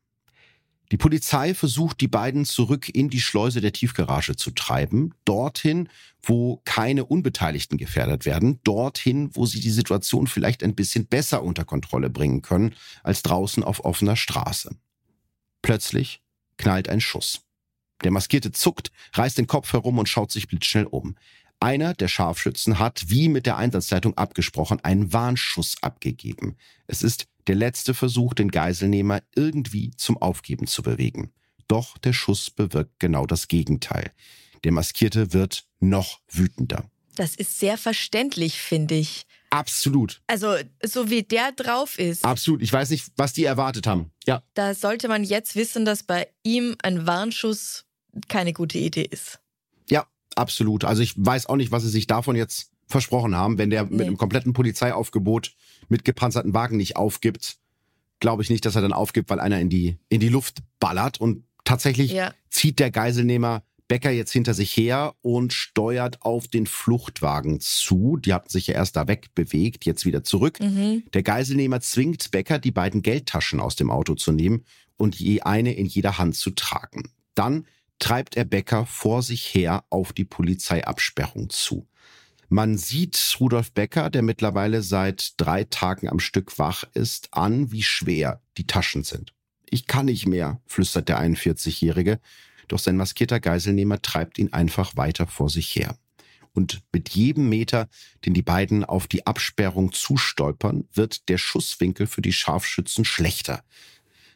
Die Polizei versucht, die beiden zurück in die Schleuse der Tiefgarage zu treiben, dorthin, wo keine Unbeteiligten gefährdet werden, dorthin, wo sie die Situation vielleicht ein bisschen besser unter Kontrolle bringen können, als draußen auf offener Straße. Plötzlich knallt ein Schuss. Der Maskierte zuckt, reißt den Kopf herum und schaut sich blitzschnell um. Einer der Scharfschützen hat, wie mit der Einsatzzeitung abgesprochen, einen Warnschuss abgegeben. Es ist der letzte Versuch, den Geiselnehmer irgendwie zum Aufgeben zu bewegen. Doch der Schuss bewirkt genau das Gegenteil. Der Maskierte wird noch wütender. Das ist sehr verständlich, finde ich. Absolut. Also, so wie der drauf ist. Absolut. Ich weiß nicht, was die erwartet haben. Ja. Da sollte man jetzt wissen, dass bei ihm ein Warnschuss keine gute Idee ist. Ja, absolut. Also ich weiß auch nicht, was sie sich davon jetzt versprochen haben. Wenn der nee. mit einem kompletten Polizeiaufgebot mit gepanzerten Wagen nicht aufgibt, glaube ich nicht, dass er dann aufgibt, weil einer in die, in die Luft ballert. Und tatsächlich ja. zieht der Geiselnehmer Becker jetzt hinter sich her und steuert auf den Fluchtwagen zu. Die hatten sich ja erst da wegbewegt, jetzt wieder zurück. Mhm. Der Geiselnehmer zwingt Becker, die beiden Geldtaschen aus dem Auto zu nehmen und je eine in jeder Hand zu tragen. Dann treibt er Becker vor sich her auf die Polizeiabsperrung zu. Man sieht Rudolf Becker, der mittlerweile seit drei Tagen am Stück wach ist, an, wie schwer die Taschen sind. Ich kann nicht mehr, flüstert der 41-Jährige, doch sein maskierter Geiselnehmer treibt ihn einfach weiter vor sich her. Und mit jedem Meter, den die beiden auf die Absperrung zustolpern, wird der Schusswinkel für die Scharfschützen schlechter.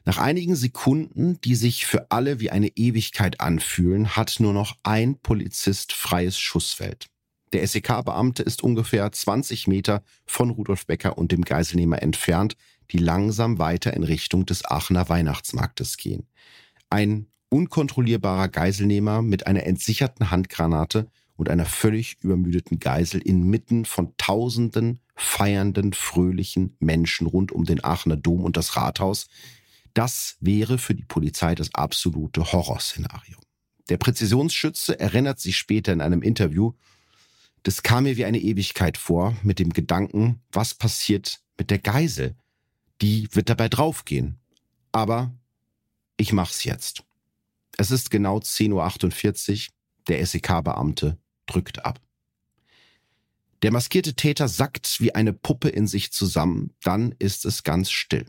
Nach einigen Sekunden, die sich für alle wie eine Ewigkeit anfühlen, hat nur noch ein Polizist freies Schussfeld. Der SEK-Beamte ist ungefähr 20 Meter von Rudolf Becker und dem Geiselnehmer entfernt, die langsam weiter in Richtung des Aachener Weihnachtsmarktes gehen. Ein unkontrollierbarer Geiselnehmer mit einer entsicherten Handgranate und einer völlig übermüdeten Geisel inmitten von tausenden feiernden, fröhlichen Menschen rund um den Aachener Dom und das Rathaus, das wäre für die Polizei das absolute Horrorszenario. Der Präzisionsschütze erinnert sich später in einem Interview, das kam mir wie eine Ewigkeit vor, mit dem Gedanken, was passiert mit der Geisel? Die wird dabei draufgehen. Aber ich mach's jetzt. Es ist genau 10.48 Uhr, der SEK-Beamte drückt ab. Der maskierte Täter sackt wie eine Puppe in sich zusammen, dann ist es ganz still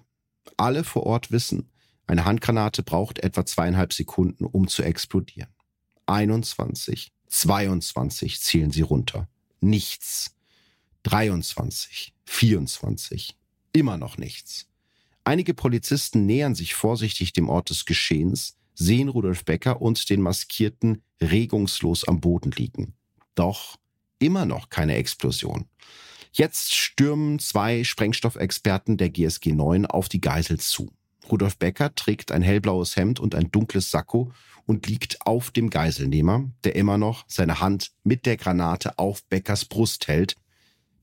alle vor Ort wissen, eine Handgranate braucht etwa zweieinhalb Sekunden, um zu explodieren. 21, 22 zielen sie runter. Nichts. 23, 24, immer noch nichts. Einige Polizisten nähern sich vorsichtig dem Ort des Geschehens, sehen Rudolf Becker und den Maskierten regungslos am Boden liegen. Doch immer noch keine Explosion. Jetzt stürmen zwei Sprengstoffexperten der GSG 9 auf die Geisel zu. Rudolf Becker trägt ein hellblaues Hemd und ein dunkles Sakko und liegt auf dem Geiselnehmer, der immer noch seine Hand mit der Granate auf Beckers Brust hält.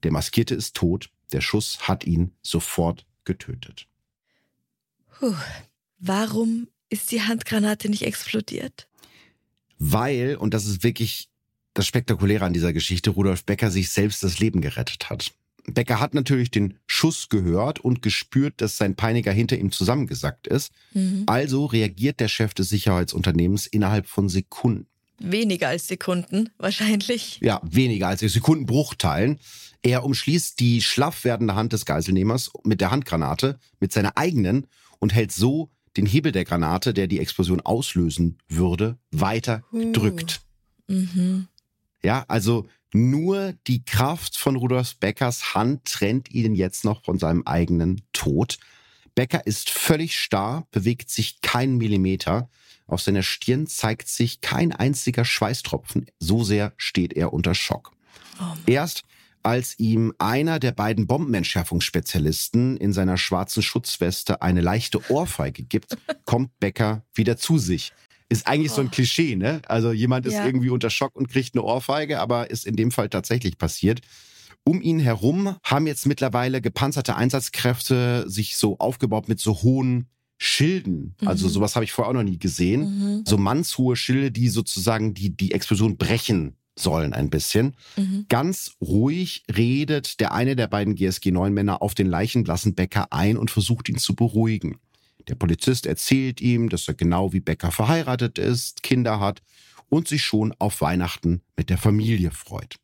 Der Maskierte ist tot, Der Schuss hat ihn sofort getötet. Puh. Warum ist die Handgranate nicht explodiert? Weil, und das ist wirklich das Spektakuläre an dieser Geschichte, Rudolf Becker sich selbst das Leben gerettet hat. Becker hat natürlich den Schuss gehört und gespürt, dass sein Peiniger hinter ihm zusammengesackt ist. Mhm. Also reagiert der Chef des Sicherheitsunternehmens innerhalb von Sekunden. Weniger als Sekunden, wahrscheinlich. Ja, weniger als Sekundenbruchteilen. Er umschließt die schlaff werdende Hand des Geiselnehmers mit der Handgranate, mit seiner eigenen und hält so den Hebel der Granate, der die Explosion auslösen würde, weiter gedrückt. Uh. Mhm. Ja, also nur die Kraft von Rudolf Beckers Hand trennt ihn jetzt noch von seinem eigenen Tod. Becker ist völlig starr, bewegt sich keinen Millimeter. Auf seiner Stirn zeigt sich kein einziger Schweißtropfen. So sehr steht er unter Schock. Oh Erst als ihm einer der beiden Bombenentschärfungsspezialisten in seiner schwarzen Schutzweste eine leichte Ohrfeige gibt, [LAUGHS] kommt Becker wieder zu sich. Ist eigentlich oh. so ein oh. Klischee, ne? Also jemand ist ja. irgendwie unter Schock und kriegt eine Ohrfeige, aber ist in dem Fall tatsächlich passiert. Um ihn herum haben jetzt mittlerweile gepanzerte Einsatzkräfte sich so aufgebaut mit so hohen Schilden. Also mhm. sowas habe ich vorher auch noch nie gesehen. Mhm. So mannshohe Schilde, die sozusagen die, die Explosion brechen sollen ein bisschen. Mhm. Ganz ruhig redet der eine der beiden GSG-9-Männer auf den leichenblassen Becker ein und versucht ihn zu beruhigen. Der Polizist erzählt ihm, dass er genau wie Becker verheiratet ist, Kinder hat und sich schon auf Weihnachten mit der Familie freut.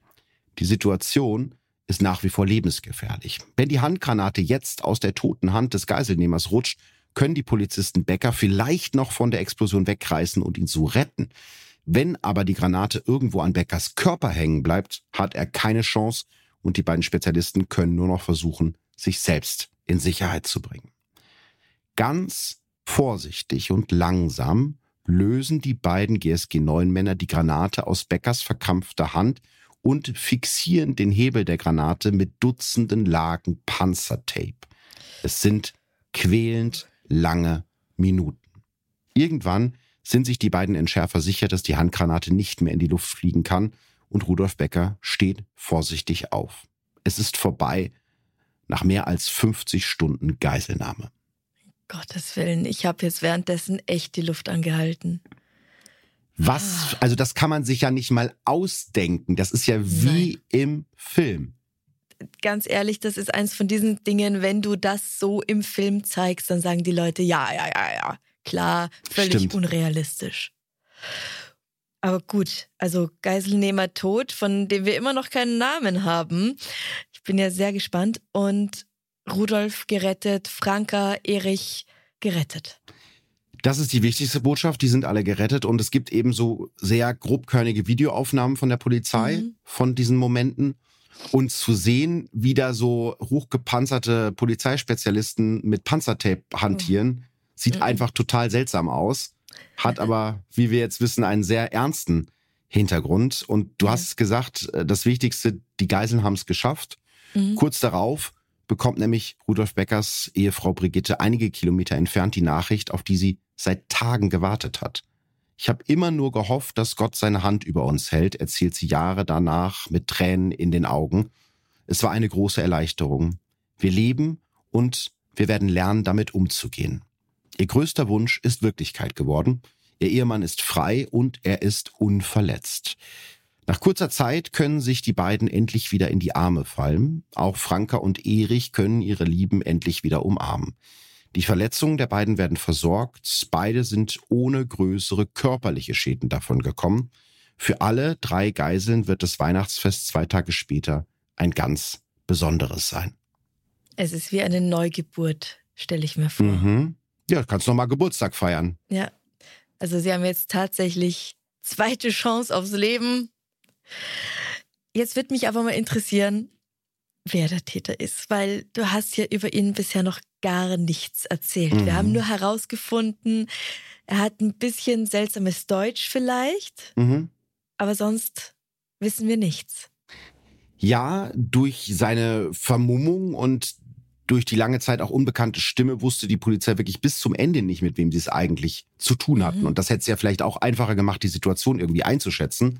Die Situation ist nach wie vor lebensgefährlich. Wenn die Handgranate jetzt aus der toten Hand des Geiselnehmers rutscht, können die Polizisten Becker vielleicht noch von der Explosion wegreißen und ihn so retten. Wenn aber die Granate irgendwo an Beckers Körper hängen bleibt, hat er keine Chance und die beiden Spezialisten können nur noch versuchen, sich selbst in Sicherheit zu bringen. Ganz vorsichtig und langsam lösen die beiden GSG-9-Männer die Granate aus Beckers verkrampfter Hand und fixieren den Hebel der Granate mit Dutzenden Lagen Panzertape. Es sind quälend lange Minuten. Irgendwann sind sich die beiden Entschärfer sicher, dass die Handgranate nicht mehr in die Luft fliegen kann und Rudolf Becker steht vorsichtig auf. Es ist vorbei nach mehr als 50 Stunden Geiselnahme. Gottes Willen, ich habe jetzt währenddessen echt die Luft angehalten. Was? Ah. Also das kann man sich ja nicht mal ausdenken. Das ist ja wie Nein. im Film. Ganz ehrlich, das ist eins von diesen Dingen, wenn du das so im Film zeigst, dann sagen die Leute, ja, ja, ja, ja klar, völlig Stimmt. unrealistisch. Aber gut, also Geiselnehmer tot, von dem wir immer noch keinen Namen haben. Ich bin ja sehr gespannt. Und Rudolf gerettet, Franka, Erich gerettet. Das ist die wichtigste Botschaft. Die sind alle gerettet und es gibt eben so sehr grobkörnige Videoaufnahmen von der Polizei mhm. von diesen Momenten. Und zu sehen, wie da so hochgepanzerte Polizeispezialisten mit Panzertape hantieren, mhm. Sieht mhm. einfach total seltsam aus, hat aber, wie wir jetzt wissen, einen sehr ernsten Hintergrund. Und du hast es gesagt, äh, das Wichtigste, die Geiseln haben es geschafft. Mhm. Kurz darauf bekommt nämlich Rudolf Beckers Ehefrau Brigitte einige Kilometer entfernt die Nachricht, auf die sie seit Tagen gewartet hat. Ich habe immer nur gehofft, dass Gott seine Hand über uns hält, erzählt sie Jahre danach mit Tränen in den Augen. Es war eine große Erleichterung. Wir leben und wir werden lernen, damit umzugehen. Ihr größter Wunsch ist Wirklichkeit geworden. Ihr Ehemann ist frei und er ist unverletzt. Nach kurzer Zeit können sich die beiden endlich wieder in die Arme fallen. Auch Franka und Erich können ihre Lieben endlich wieder umarmen. Die Verletzungen der beiden werden versorgt. Beide sind ohne größere körperliche Schäden davon gekommen. Für alle drei Geiseln wird das Weihnachtsfest zwei Tage später ein ganz besonderes sein. Es ist wie eine Neugeburt, stelle ich mir vor. Mhm. Ja, kannst noch mal Geburtstag feiern. Ja. Also sie haben jetzt tatsächlich zweite Chance aufs Leben. Jetzt wird mich aber mal interessieren, wer der Täter ist, weil du hast ja über ihn bisher noch gar nichts erzählt. Mhm. Wir haben nur herausgefunden, er hat ein bisschen seltsames Deutsch vielleicht, mhm. aber sonst wissen wir nichts. Ja, durch seine Vermummung und durch die lange Zeit auch unbekannte Stimme wusste die Polizei wirklich bis zum Ende nicht, mit wem sie es eigentlich zu tun hatten. Mhm. Und das hätte es ja vielleicht auch einfacher gemacht, die Situation irgendwie einzuschätzen.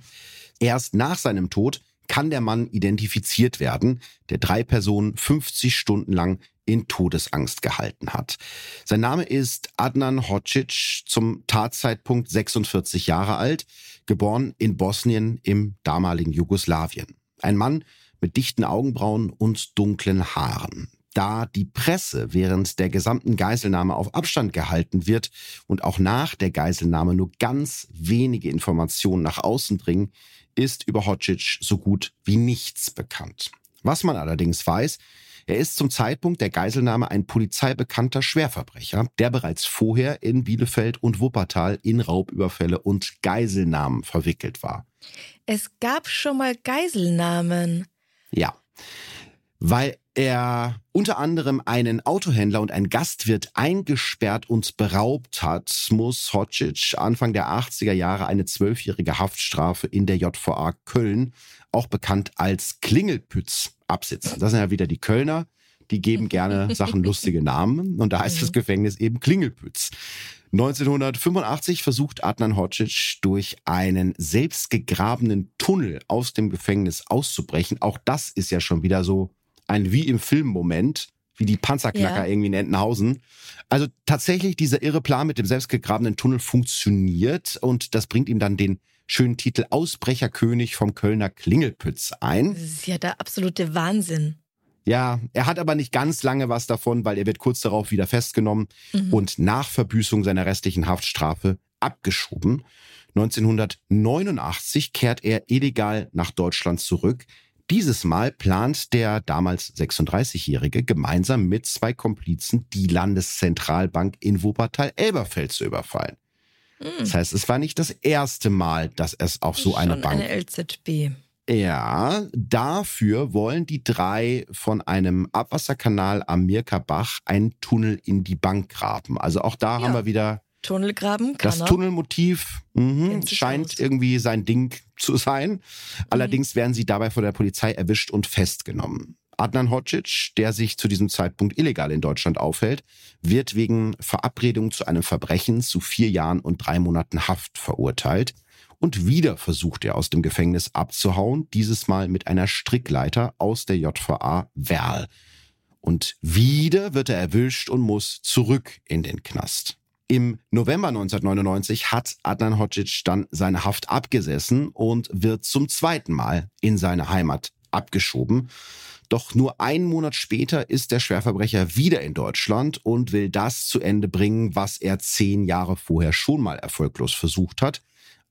Erst nach seinem Tod kann der Mann identifiziert werden, der drei Personen 50 Stunden lang in Todesangst gehalten hat. Sein Name ist Adnan Hocic, zum Tatzeitpunkt 46 Jahre alt, geboren in Bosnien im damaligen Jugoslawien. Ein Mann mit dichten Augenbrauen und dunklen Haaren. Da die Presse während der gesamten Geiselnahme auf Abstand gehalten wird und auch nach der Geiselnahme nur ganz wenige Informationen nach außen dringen, ist über Hocic so gut wie nichts bekannt. Was man allerdings weiß, er ist zum Zeitpunkt der Geiselnahme ein polizeibekannter Schwerverbrecher, der bereits vorher in Bielefeld und Wuppertal in Raubüberfälle und Geiselnahmen verwickelt war. Es gab schon mal Geiselnahmen. Ja, weil er unter anderem einen Autohändler und einen Gastwirt eingesperrt und beraubt hat, muss Hocic Anfang der 80er Jahre eine zwölfjährige Haftstrafe in der JVA Köln, auch bekannt als Klingelpütz, absitzen. Das sind ja wieder die Kölner, die geben gerne [LAUGHS] Sachen lustige Namen und da heißt das Gefängnis eben Klingelpütz. 1985 versucht Adnan Hocic durch einen selbst gegrabenen Tunnel aus dem Gefängnis auszubrechen. Auch das ist ja schon wieder so ein wie im Film-Moment, wie die Panzerknacker ja. irgendwie in Entenhausen. Also tatsächlich dieser irre Plan mit dem selbstgegrabenen Tunnel funktioniert und das bringt ihm dann den schönen Titel Ausbrecherkönig vom Kölner Klingelpütz ein. Das ist ja der absolute Wahnsinn. Ja, er hat aber nicht ganz lange was davon, weil er wird kurz darauf wieder festgenommen mhm. und nach Verbüßung seiner restlichen Haftstrafe abgeschoben. 1989 kehrt er illegal nach Deutschland zurück. Dieses Mal plant der damals 36-Jährige gemeinsam mit zwei Komplizen die Landeszentralbank in Wuppertal-Elberfeld zu überfallen. Hm. Das heißt, es war nicht das erste Mal, dass es auf so eine Schon Bank. Eine LZB. Ja, dafür wollen die drei von einem Abwasserkanal am Mirkerbach einen Tunnel in die Bank graben. Also auch da ja. haben wir wieder Tunnelgraben. Kann das. Tunnelmotiv mh, scheint aus. irgendwie sein Ding zu sein. Allerdings mhm. werden sie dabei von der Polizei erwischt und festgenommen. Adnan Hocic, der sich zu diesem Zeitpunkt illegal in Deutschland aufhält, wird wegen Verabredung zu einem Verbrechen zu vier Jahren und drei Monaten Haft verurteilt. Und wieder versucht er aus dem Gefängnis abzuhauen, dieses Mal mit einer Strickleiter aus der JVA Werl. Und wieder wird er erwischt und muss zurück in den Knast. Im November 1999 hat Adnan Hocic dann seine Haft abgesessen und wird zum zweiten Mal in seine Heimat abgeschoben. Doch nur einen Monat später ist der Schwerverbrecher wieder in Deutschland und will das zu Ende bringen, was er zehn Jahre vorher schon mal erfolglos versucht hat.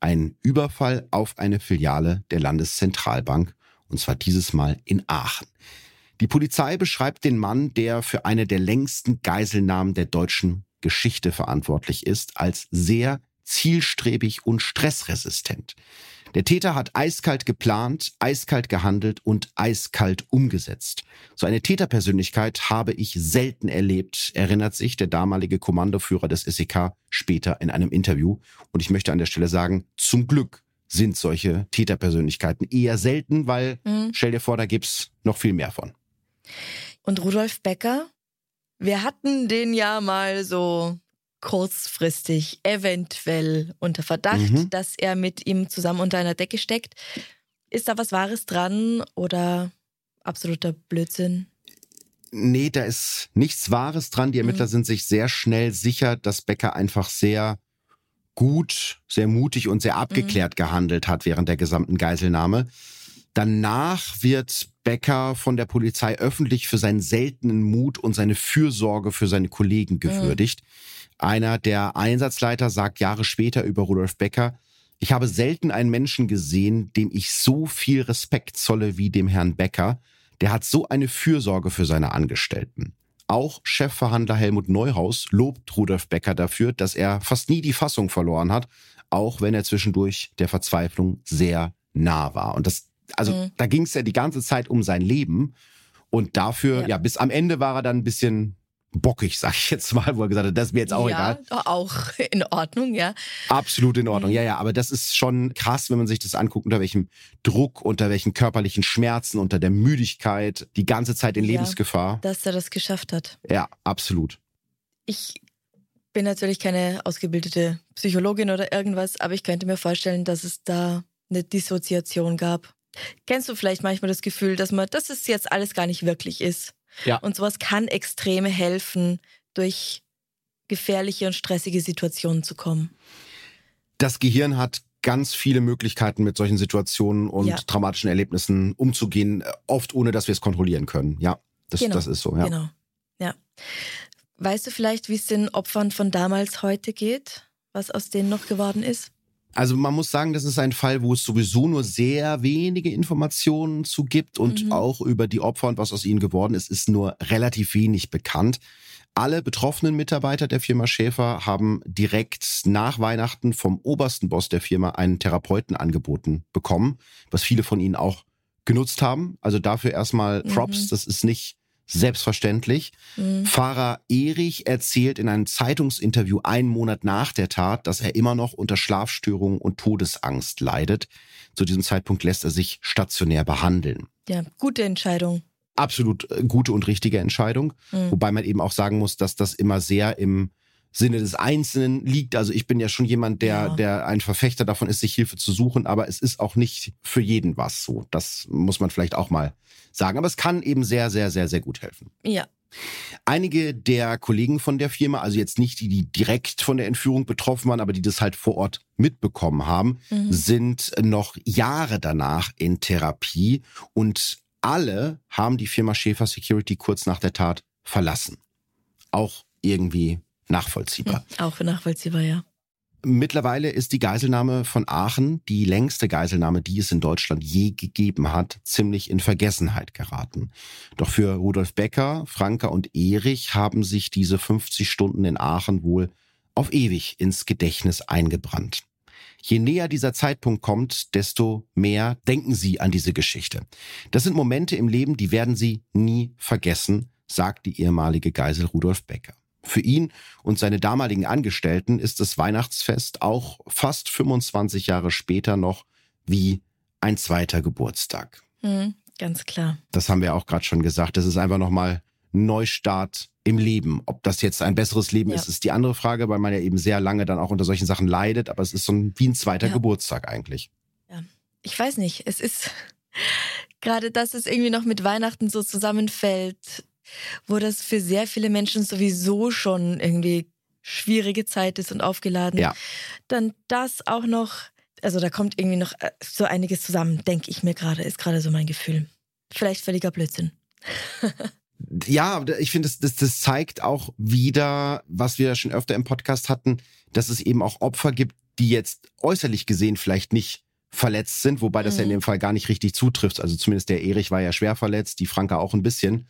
Ein Überfall auf eine Filiale der Landeszentralbank, und zwar dieses Mal in Aachen. Die Polizei beschreibt den Mann, der für eine der längsten Geiselnahmen der deutschen Geschichte verantwortlich ist, als sehr zielstrebig und stressresistent. Der Täter hat eiskalt geplant, eiskalt gehandelt und eiskalt umgesetzt. So eine Täterpersönlichkeit habe ich selten erlebt, erinnert sich der damalige Kommandoführer des SEK später in einem Interview. Und ich möchte an der Stelle sagen, zum Glück sind solche Täterpersönlichkeiten eher selten, weil mhm. stell dir vor, da gibt's noch viel mehr von. Und Rudolf Becker, wir hatten den ja mal so kurzfristig eventuell unter Verdacht, mhm. dass er mit ihm zusammen unter einer Decke steckt. Ist da was Wahres dran oder absoluter Blödsinn? Nee, da ist nichts Wahres dran. Die Ermittler mhm. sind sich sehr schnell sicher, dass Becker einfach sehr gut, sehr mutig und sehr abgeklärt mhm. gehandelt hat während der gesamten Geiselnahme. Danach wird Becker von der Polizei öffentlich für seinen seltenen Mut und seine Fürsorge für seine Kollegen gewürdigt. Mhm. Einer der Einsatzleiter sagt Jahre später über Rudolf Becker, ich habe selten einen Menschen gesehen, dem ich so viel Respekt zolle wie dem Herrn Becker. Der hat so eine Fürsorge für seine Angestellten. Auch Chefverhandler Helmut Neuhaus lobt Rudolf Becker dafür, dass er fast nie die Fassung verloren hat, auch wenn er zwischendurch der Verzweiflung sehr nah war. Und das, also mhm. da ging es ja die ganze Zeit um sein Leben. Und dafür, ja. ja, bis am Ende war er dann ein bisschen bockig, [LAUGHS] sag ich jetzt mal, wo er gesagt hat, das ist mir jetzt auch ja, egal. Auch [LAUGHS] in Ordnung, ja. Absolut in Ordnung, mhm. ja, ja. Aber das ist schon krass, wenn man sich das anguckt, unter welchem Druck, unter welchen körperlichen Schmerzen, unter der Müdigkeit, die ganze Zeit in ja, Lebensgefahr. Dass er das geschafft hat. Ja, absolut. Ich bin natürlich keine ausgebildete Psychologin oder irgendwas, aber ich könnte mir vorstellen, dass es da eine Dissoziation gab. Kennst du vielleicht manchmal das Gefühl, dass man, dass es jetzt alles gar nicht wirklich ist? Ja. Und sowas kann Extreme helfen, durch gefährliche und stressige Situationen zu kommen. Das Gehirn hat ganz viele Möglichkeiten, mit solchen Situationen und Ja. traumatischen Erlebnissen umzugehen, äh, oft ohne, dass wir es kontrollieren können. Ja, das, Genau, das ist so. Ja. Genau. Ja. Weißt du vielleicht, wie es den Opfern von damals heute geht? Was aus denen noch geworden ist? Also man muss sagen, das ist ein Fall, wo es sowieso nur sehr wenige Informationen zu gibt und Mhm. auch über die Opfer und was aus ihnen geworden ist, ist nur relativ wenig bekannt. Alle betroffenen Mitarbeiter der Firma Schäfer haben direkt nach Weihnachten vom obersten Boss der Firma einen Therapeuten angeboten bekommen, was viele von ihnen auch genutzt haben. Also dafür erstmal Props, Mhm. das ist nicht selbstverständlich. Mhm. Pfarrer Erich erzählt in einem Zeitungsinterview einen Monat nach der Tat, dass er immer noch unter Schlafstörungen und Todesangst leidet. Zu diesem Zeitpunkt lässt er sich stationär behandeln. Ja, gute Entscheidung. Absolut äh, gute und richtige Entscheidung. Mhm. Wobei man eben auch sagen muss, dass das immer sehr im Sinne des Einzelnen liegt. Also ich bin ja schon jemand, der, Ja. der ein Verfechter davon ist, sich Hilfe zu suchen, aber es ist auch nicht für jeden was so. Das muss man vielleicht auch mal sagen. Aber es kann eben sehr, sehr, sehr, sehr gut helfen. Ja. Einige der Kollegen von der Firma, also jetzt nicht die, die direkt von der Entführung betroffen waren, aber die das halt vor Ort mitbekommen haben, Mhm. sind noch Jahre danach in Therapie und alle haben die Firma Schäfer Security kurz nach der Tat verlassen. Auch irgendwie nachvollziehbar. Mhm. Auch nachvollziehbar, ja. Mittlerweile ist die Geiselnahme von Aachen, die längste Geiselnahme, die es in Deutschland je gegeben hat, ziemlich in Vergessenheit geraten. Doch für Rudolf Becker, Franka und Erich haben sich diese 50 Stunden in Aachen wohl auf ewig ins Gedächtnis eingebrannt. Je näher dieser Zeitpunkt kommt, desto mehr denken sie an diese Geschichte. Das sind Momente im Leben, die werden sie nie vergessen, sagt die ehemalige Geisel Rudolf Becker. Für ihn und seine damaligen Angestellten ist das Weihnachtsfest auch fast 25 Jahre später noch wie ein zweiter Geburtstag. Mhm. Ganz klar. Das haben wir auch gerade schon gesagt. Das ist einfach nochmal Neustart im Leben. Ob das jetzt ein besseres Leben Ja. ist, ist die andere Frage, weil man ja eben sehr lange dann auch unter solchen Sachen leidet. Aber es ist so ein, wie ein zweiter Ja. Geburtstag eigentlich. Ich weiß nicht, es ist [LAUGHS] gerade, dass es irgendwie noch mit Weihnachten so zusammenfällt, wo das für sehr viele Menschen sowieso schon irgendwie schwierige Zeit ist und aufgeladen. Ja. Dann das auch noch, also da kommt irgendwie noch äh, so einiges zusammen, denke ich mir gerade, ist gerade so mein Gefühl. Vielleicht völliger Blödsinn. [LAUGHS] Ja, ich finde, das, das, das zeigt auch wieder, was wir schon öfter im Podcast hatten, dass es eben auch Opfer gibt, die jetzt äußerlich gesehen vielleicht nicht verletzt sind, wobei das ja in Mhm. dem Fall gar nicht richtig zutrifft. Also zumindest der Erich war ja schwer verletzt, die Franka auch ein bisschen.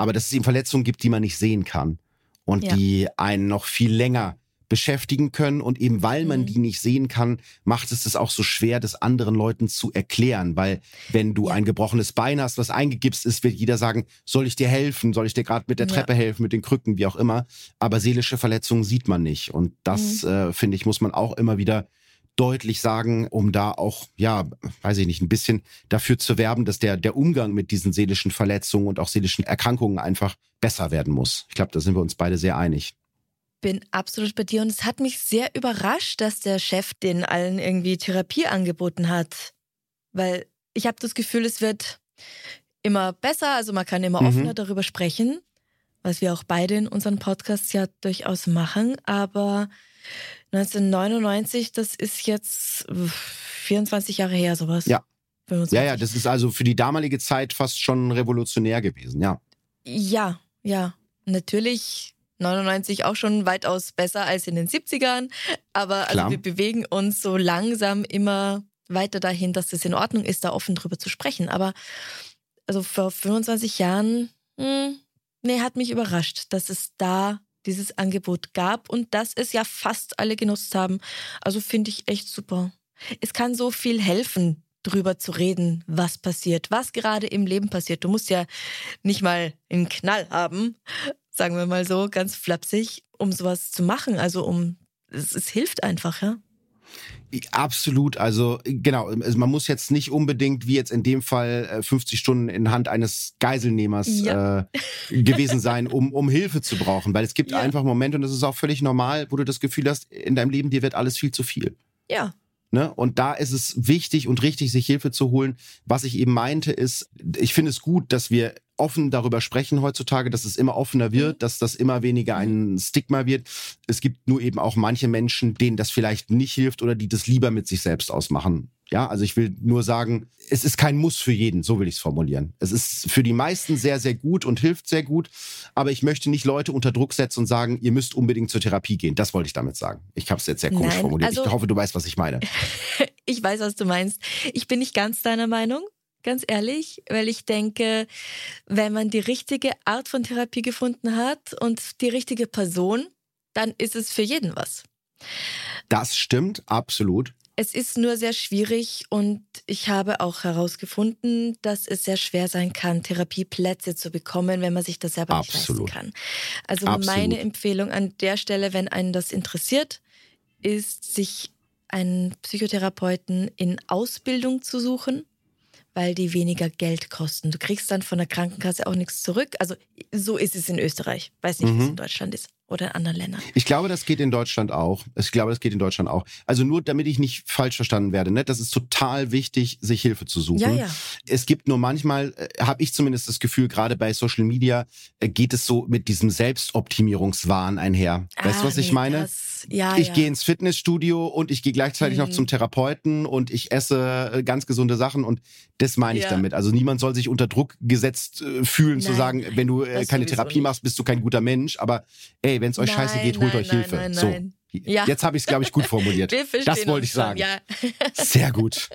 Aber dass es eben Verletzungen gibt, die man nicht sehen kann und Ja. die einen noch viel länger beschäftigen können. Und eben weil man Mhm. die nicht sehen kann, macht es das auch so schwer, das anderen Leuten zu erklären. Weil wenn du Ja. ein gebrochenes Bein hast, was eingegipst ist, wird jeder sagen, soll ich dir helfen? Soll ich dir gerade mit der Ja. Treppe helfen, mit den Krücken, wie auch immer. Aber seelische Verletzungen sieht man nicht. Und das, Mhm. äh, finde ich, muss man auch immer wieder deutlich sagen, um da auch, ja, weiß ich nicht, ein bisschen dafür zu werben, dass der, der Umgang mit diesen seelischen Verletzungen und auch seelischen Erkrankungen einfach besser werden muss. Ich glaube, da sind wir uns beide sehr einig. Bin absolut bei dir und es hat mich sehr überrascht, dass der Chef den allen irgendwie Therapie angeboten hat. Weil ich habe das Gefühl, es wird immer besser, also man kann immer Mhm. offener darüber sprechen, was wir auch beide in unseren Podcasts ja durchaus machen. Aber 1999, das ist jetzt äh, 24 Jahre her, sowas. Ja. 25. Ja, ja, das ist also für die damalige Zeit fast schon revolutionär gewesen, ja. Ja, ja. Natürlich 99 auch schon weitaus besser als in den 70ern. Aber Klar. also wir bewegen uns so langsam immer weiter dahin, dass es in Ordnung ist, da offen drüber zu sprechen. Aber also vor 25 Jahren, hm, nee, hat mich überrascht, dass es da dieses Angebot gab und dass es ja fast alle genutzt haben. Also finde ich echt super. Es kann so viel helfen, drüber zu reden, was passiert, was gerade im Leben passiert. Du musst ja nicht mal einen Knall haben, sagen wir mal so, ganz flapsig, um sowas zu machen. Also um, es, es hilft einfach, ja. Absolut, also genau, also man muss jetzt nicht unbedingt, wie jetzt in dem Fall, äh, 50 Stunden in Hand eines Geiselnehmers Ja. äh, gewesen sein, um, um Hilfe zu brauchen. Weil es gibt Ja. einfach Momente, und das ist auch völlig normal, wo du das Gefühl hast, in deinem Leben, dir wird alles viel zu viel. Ja, Ne? Und da ist es wichtig und richtig, sich Hilfe zu holen. Was ich eben meinte, ist, ich finde es gut, dass wir offen darüber sprechen heutzutage, dass es immer offener wird, mhm. dass das immer weniger ein Stigma wird. Es gibt nur eben auch manche Menschen, denen das vielleicht nicht hilft oder die das lieber mit sich selbst ausmachen. Ja, also ich will nur sagen, es ist kein Muss für jeden, so will ich es formulieren. Es ist für die meisten sehr, sehr gut und hilft sehr gut, aber ich möchte nicht Leute unter Druck setzen und sagen, ihr müsst unbedingt zur Therapie gehen. Das wollte ich damit sagen. Ich habe es jetzt sehr komisch Nein, formuliert. Also, ich hoffe, du weißt, was ich meine. [LAUGHS] ich weiß, was du meinst. Ich bin nicht ganz deiner Meinung ganz ehrlich, weil ich denke, wenn man die richtige Art von Therapie gefunden hat und die richtige Person, dann ist es für jeden was. Das stimmt, absolut. Es ist nur sehr schwierig und ich habe auch herausgefunden, dass es sehr schwer sein kann, Therapieplätze zu bekommen, wenn man sich das selber Absolut. nicht leisten kann. Also Absolut. meine Empfehlung an der Stelle, wenn einen das interessiert, ist, sich einen Psychotherapeuten in Ausbildung zu suchen weil die weniger Geld kosten. Du kriegst dann von der Krankenkasse auch nichts zurück. Also so ist es in Österreich. Weiß nicht, mhm. wie es in Deutschland ist oder in anderen Ländern. Ich glaube, das geht in Deutschland auch. Ich glaube, das geht in Deutschland auch. Also nur, damit ich nicht falsch verstanden werde, ne? das ist total wichtig, sich Hilfe zu suchen. Ja, ja. Es gibt nur manchmal, äh, habe ich zumindest das Gefühl, gerade bei Social Media äh, geht es so mit diesem Selbstoptimierungswahn einher. Ah, weißt du, was nee, ich meine? Das, ja, ich ja. gehe ins Fitnessstudio und ich gehe gleichzeitig mhm. noch zum Therapeuten und ich esse äh, ganz gesunde Sachen und das meine ich ja. damit. Also niemand soll sich unter Druck gesetzt äh, fühlen, Nein, zu sagen, wenn du äh, keine Therapie nicht. machst, bist du kein guter Mensch. Aber ey, wenn es euch nein, scheiße geht, holt nein, euch Hilfe. Nein, so. Ja. Jetzt habe ich es, glaube ich, gut formuliert. [LAUGHS] das wollte ich sagen. Ja. [LAUGHS] Sehr gut.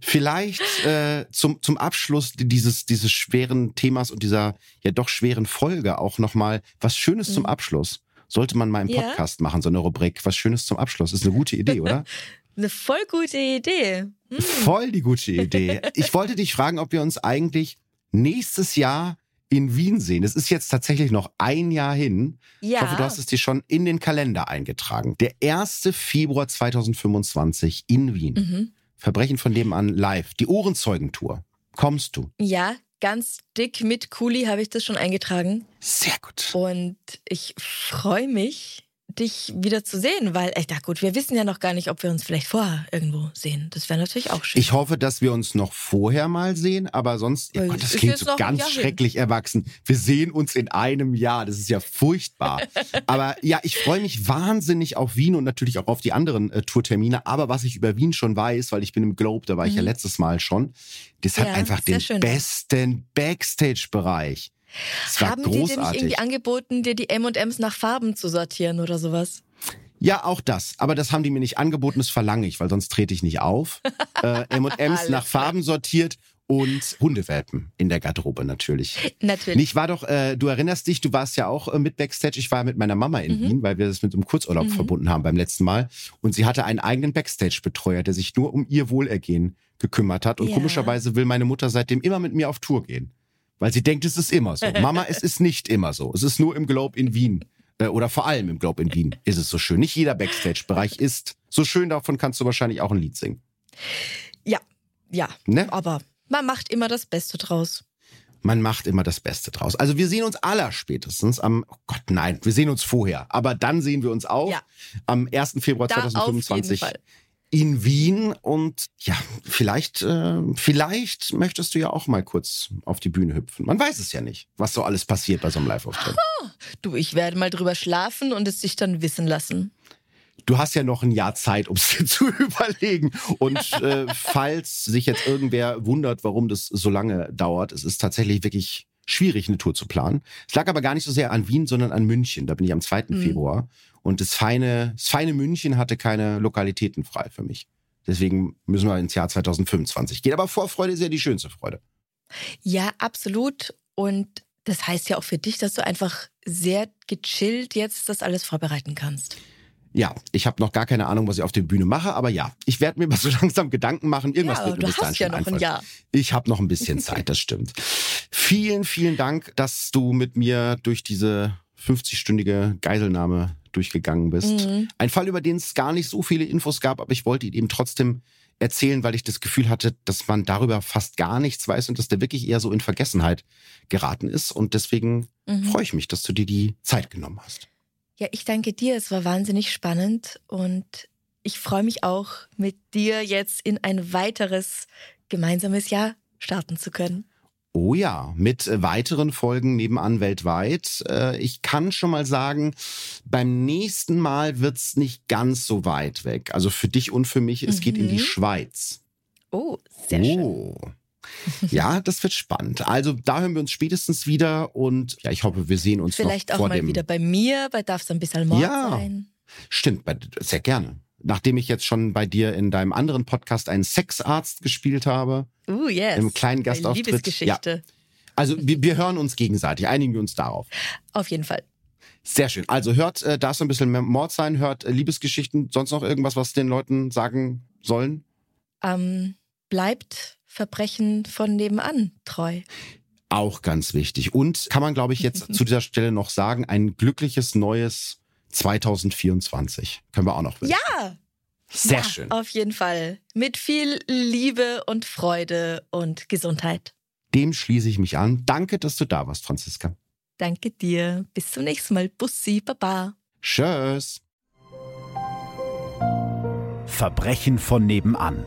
Vielleicht äh, zum, zum Abschluss dieses, dieses schweren Themas und dieser ja doch schweren Folge auch nochmal was Schönes mhm. zum Abschluss. Sollte man mal im Podcast ja. machen, so eine Rubrik. Was Schönes zum Abschluss. Ist eine gute Idee, oder? [LAUGHS] eine voll gute Idee. Mhm. Voll die gute Idee. Ich wollte dich fragen, ob wir uns eigentlich nächstes Jahr in Wien sehen. Es ist jetzt tatsächlich noch ein Jahr hin. Ja. Ich hoffe, du hast es dir schon in den Kalender eingetragen. Der 1. Februar 2025 in Wien. Mhm. Verbrechen von dem an live. Die Ohrenzeugentour. Kommst du? Ja, ganz dick mit Kuli habe ich das schon eingetragen. Sehr gut. Und ich freue mich dich wieder zu sehen, weil ich dachte, gut, wir wissen ja noch gar nicht, ob wir uns vielleicht vorher irgendwo sehen. Das wäre natürlich auch schön. Ich hoffe, dass wir uns noch vorher mal sehen, aber sonst, oh Gott, das klingt so ganz schrecklich hin. erwachsen. Wir sehen uns in einem Jahr. Das ist ja furchtbar. [LAUGHS] aber ja, ich freue mich wahnsinnig auf Wien und natürlich auch auf die anderen äh, Tourtermine. Aber was ich über Wien schon weiß, weil ich bin im Globe, da war mhm. ich ja mhm. letztes Mal schon, das ja, hat einfach den besten Backstage-Bereich. Haben großartig. die dir nicht irgendwie angeboten, dir die M&Ms nach Farben zu sortieren oder sowas? Ja, auch das. Aber das haben die mir nicht angeboten, das verlange ich, weil sonst trete ich nicht auf. [LAUGHS] äh, M&Ms nach Farben sortiert und Hundewelpen in der Garderobe natürlich. Natürlich. Ich war doch, äh, du erinnerst dich, du warst ja auch äh, mit Backstage. Ich war mit meiner Mama in mhm. Wien, weil wir das mit einem Kurzurlaub mhm. verbunden haben beim letzten Mal. Und sie hatte einen eigenen Backstage-Betreuer, der sich nur um ihr Wohlergehen gekümmert hat. Und ja. komischerweise will meine Mutter seitdem immer mit mir auf Tour gehen. Weil sie denkt, es ist immer so. [LAUGHS] Mama, es ist nicht immer so. Es ist nur im Globe in Wien. Äh, oder vor allem im Globe in Wien ist es so schön. Nicht jeder Backstage-Bereich ist so schön. Davon kannst du wahrscheinlich auch ein Lied singen. Ja, ja. Ne? Aber man macht immer das Beste draus. Man macht immer das Beste draus. Also wir sehen uns aller spätestens am, oh Gott, nein, wir sehen uns vorher. Aber dann sehen wir uns auch ja. am 1. Februar da 2025 in Wien und ja, vielleicht, äh, vielleicht möchtest du ja auch mal kurz auf die Bühne hüpfen. Man weiß es ja nicht, was so alles passiert bei so einem Live-Auftritt. Du, ich werde mal drüber schlafen und es sich dann wissen lassen. Du hast ja noch ein Jahr Zeit, um es [LAUGHS] dir zu überlegen. Und äh, falls sich jetzt irgendwer wundert, warum das so lange dauert, es ist tatsächlich wirklich schwierig, eine Tour zu planen. Es lag aber gar nicht so sehr an Wien, sondern an München. Da bin ich am 2. Mhm. Februar. Und das feine, das feine München hatte keine Lokalitäten frei für mich. Deswegen müssen wir ins Jahr 2025 gehen. Aber Vorfreude ist ja die schönste Freude. Ja, absolut. Und das heißt ja auch für dich, dass du einfach sehr gechillt jetzt das alles vorbereiten kannst. Ja, ich habe noch gar keine Ahnung, was ich auf der Bühne mache, aber ja, ich werde mir mal so [LAUGHS] langsam Gedanken machen. Irgendwas ja, wird mir bis dahin ja noch ein Jahr. Ich habe noch ein bisschen [LAUGHS] Zeit, das stimmt. Vielen, vielen Dank, dass du mit mir durch diese 50-stündige Geiselnahme durchgegangen bist. Mhm. Ein Fall, über den es gar nicht so viele Infos gab, aber ich wollte ihn eben trotzdem erzählen, weil ich das Gefühl hatte, dass man darüber fast gar nichts weiß und dass der wirklich eher so in Vergessenheit geraten ist. Und deswegen mhm. freue ich mich, dass du dir die Zeit genommen hast. Ja, ich danke dir. Es war wahnsinnig spannend und ich freue mich auch, mit dir jetzt in ein weiteres gemeinsames Jahr starten zu können. Oh ja, mit weiteren Folgen nebenan weltweit. Äh, ich kann schon mal sagen, beim nächsten Mal wird's nicht ganz so weit weg. Also für dich und für mich, es mhm. geht in die mhm. Schweiz. Oh, sehr oh. [LAUGHS] Ja, das wird spannend. Also da hören wir uns spätestens wieder und ja, ich hoffe, wir sehen uns Vielleicht auch mal wieder bei mir, bei Darf es ein bisschen Mord ja, sein. Stimmt, sehr gerne nachdem ich jetzt schon bei dir in deinem anderen Podcast einen Sexarzt gespielt habe. Uh, yes. Im kleinen Gastauftritt. Liebesgeschichte. Ja. Also wir, wir hören uns gegenseitig, einigen wir uns darauf. Auf jeden Fall. Sehr schön. Also hört, äh, darf so ein bisschen mehr Mord sein, hört äh, Liebesgeschichten, sonst noch irgendwas, was den Leuten sagen sollen? Ähm, bleibt Verbrechen von nebenan treu. Auch ganz wichtig. Und kann man, glaube ich, jetzt [LAUGHS] zu dieser Stelle noch sagen, ein glückliches neues 2024. Können wir auch noch wünschen. Ja! Sehr ja, schön. Auf jeden Fall. Mit viel Liebe und Freude und Gesundheit. Dem schließe ich mich an. Danke, dass du da warst, Franziska. Danke dir. Bis zum nächsten Mal. Bussi, Baba. Tschüss. Verbrechen von nebenan.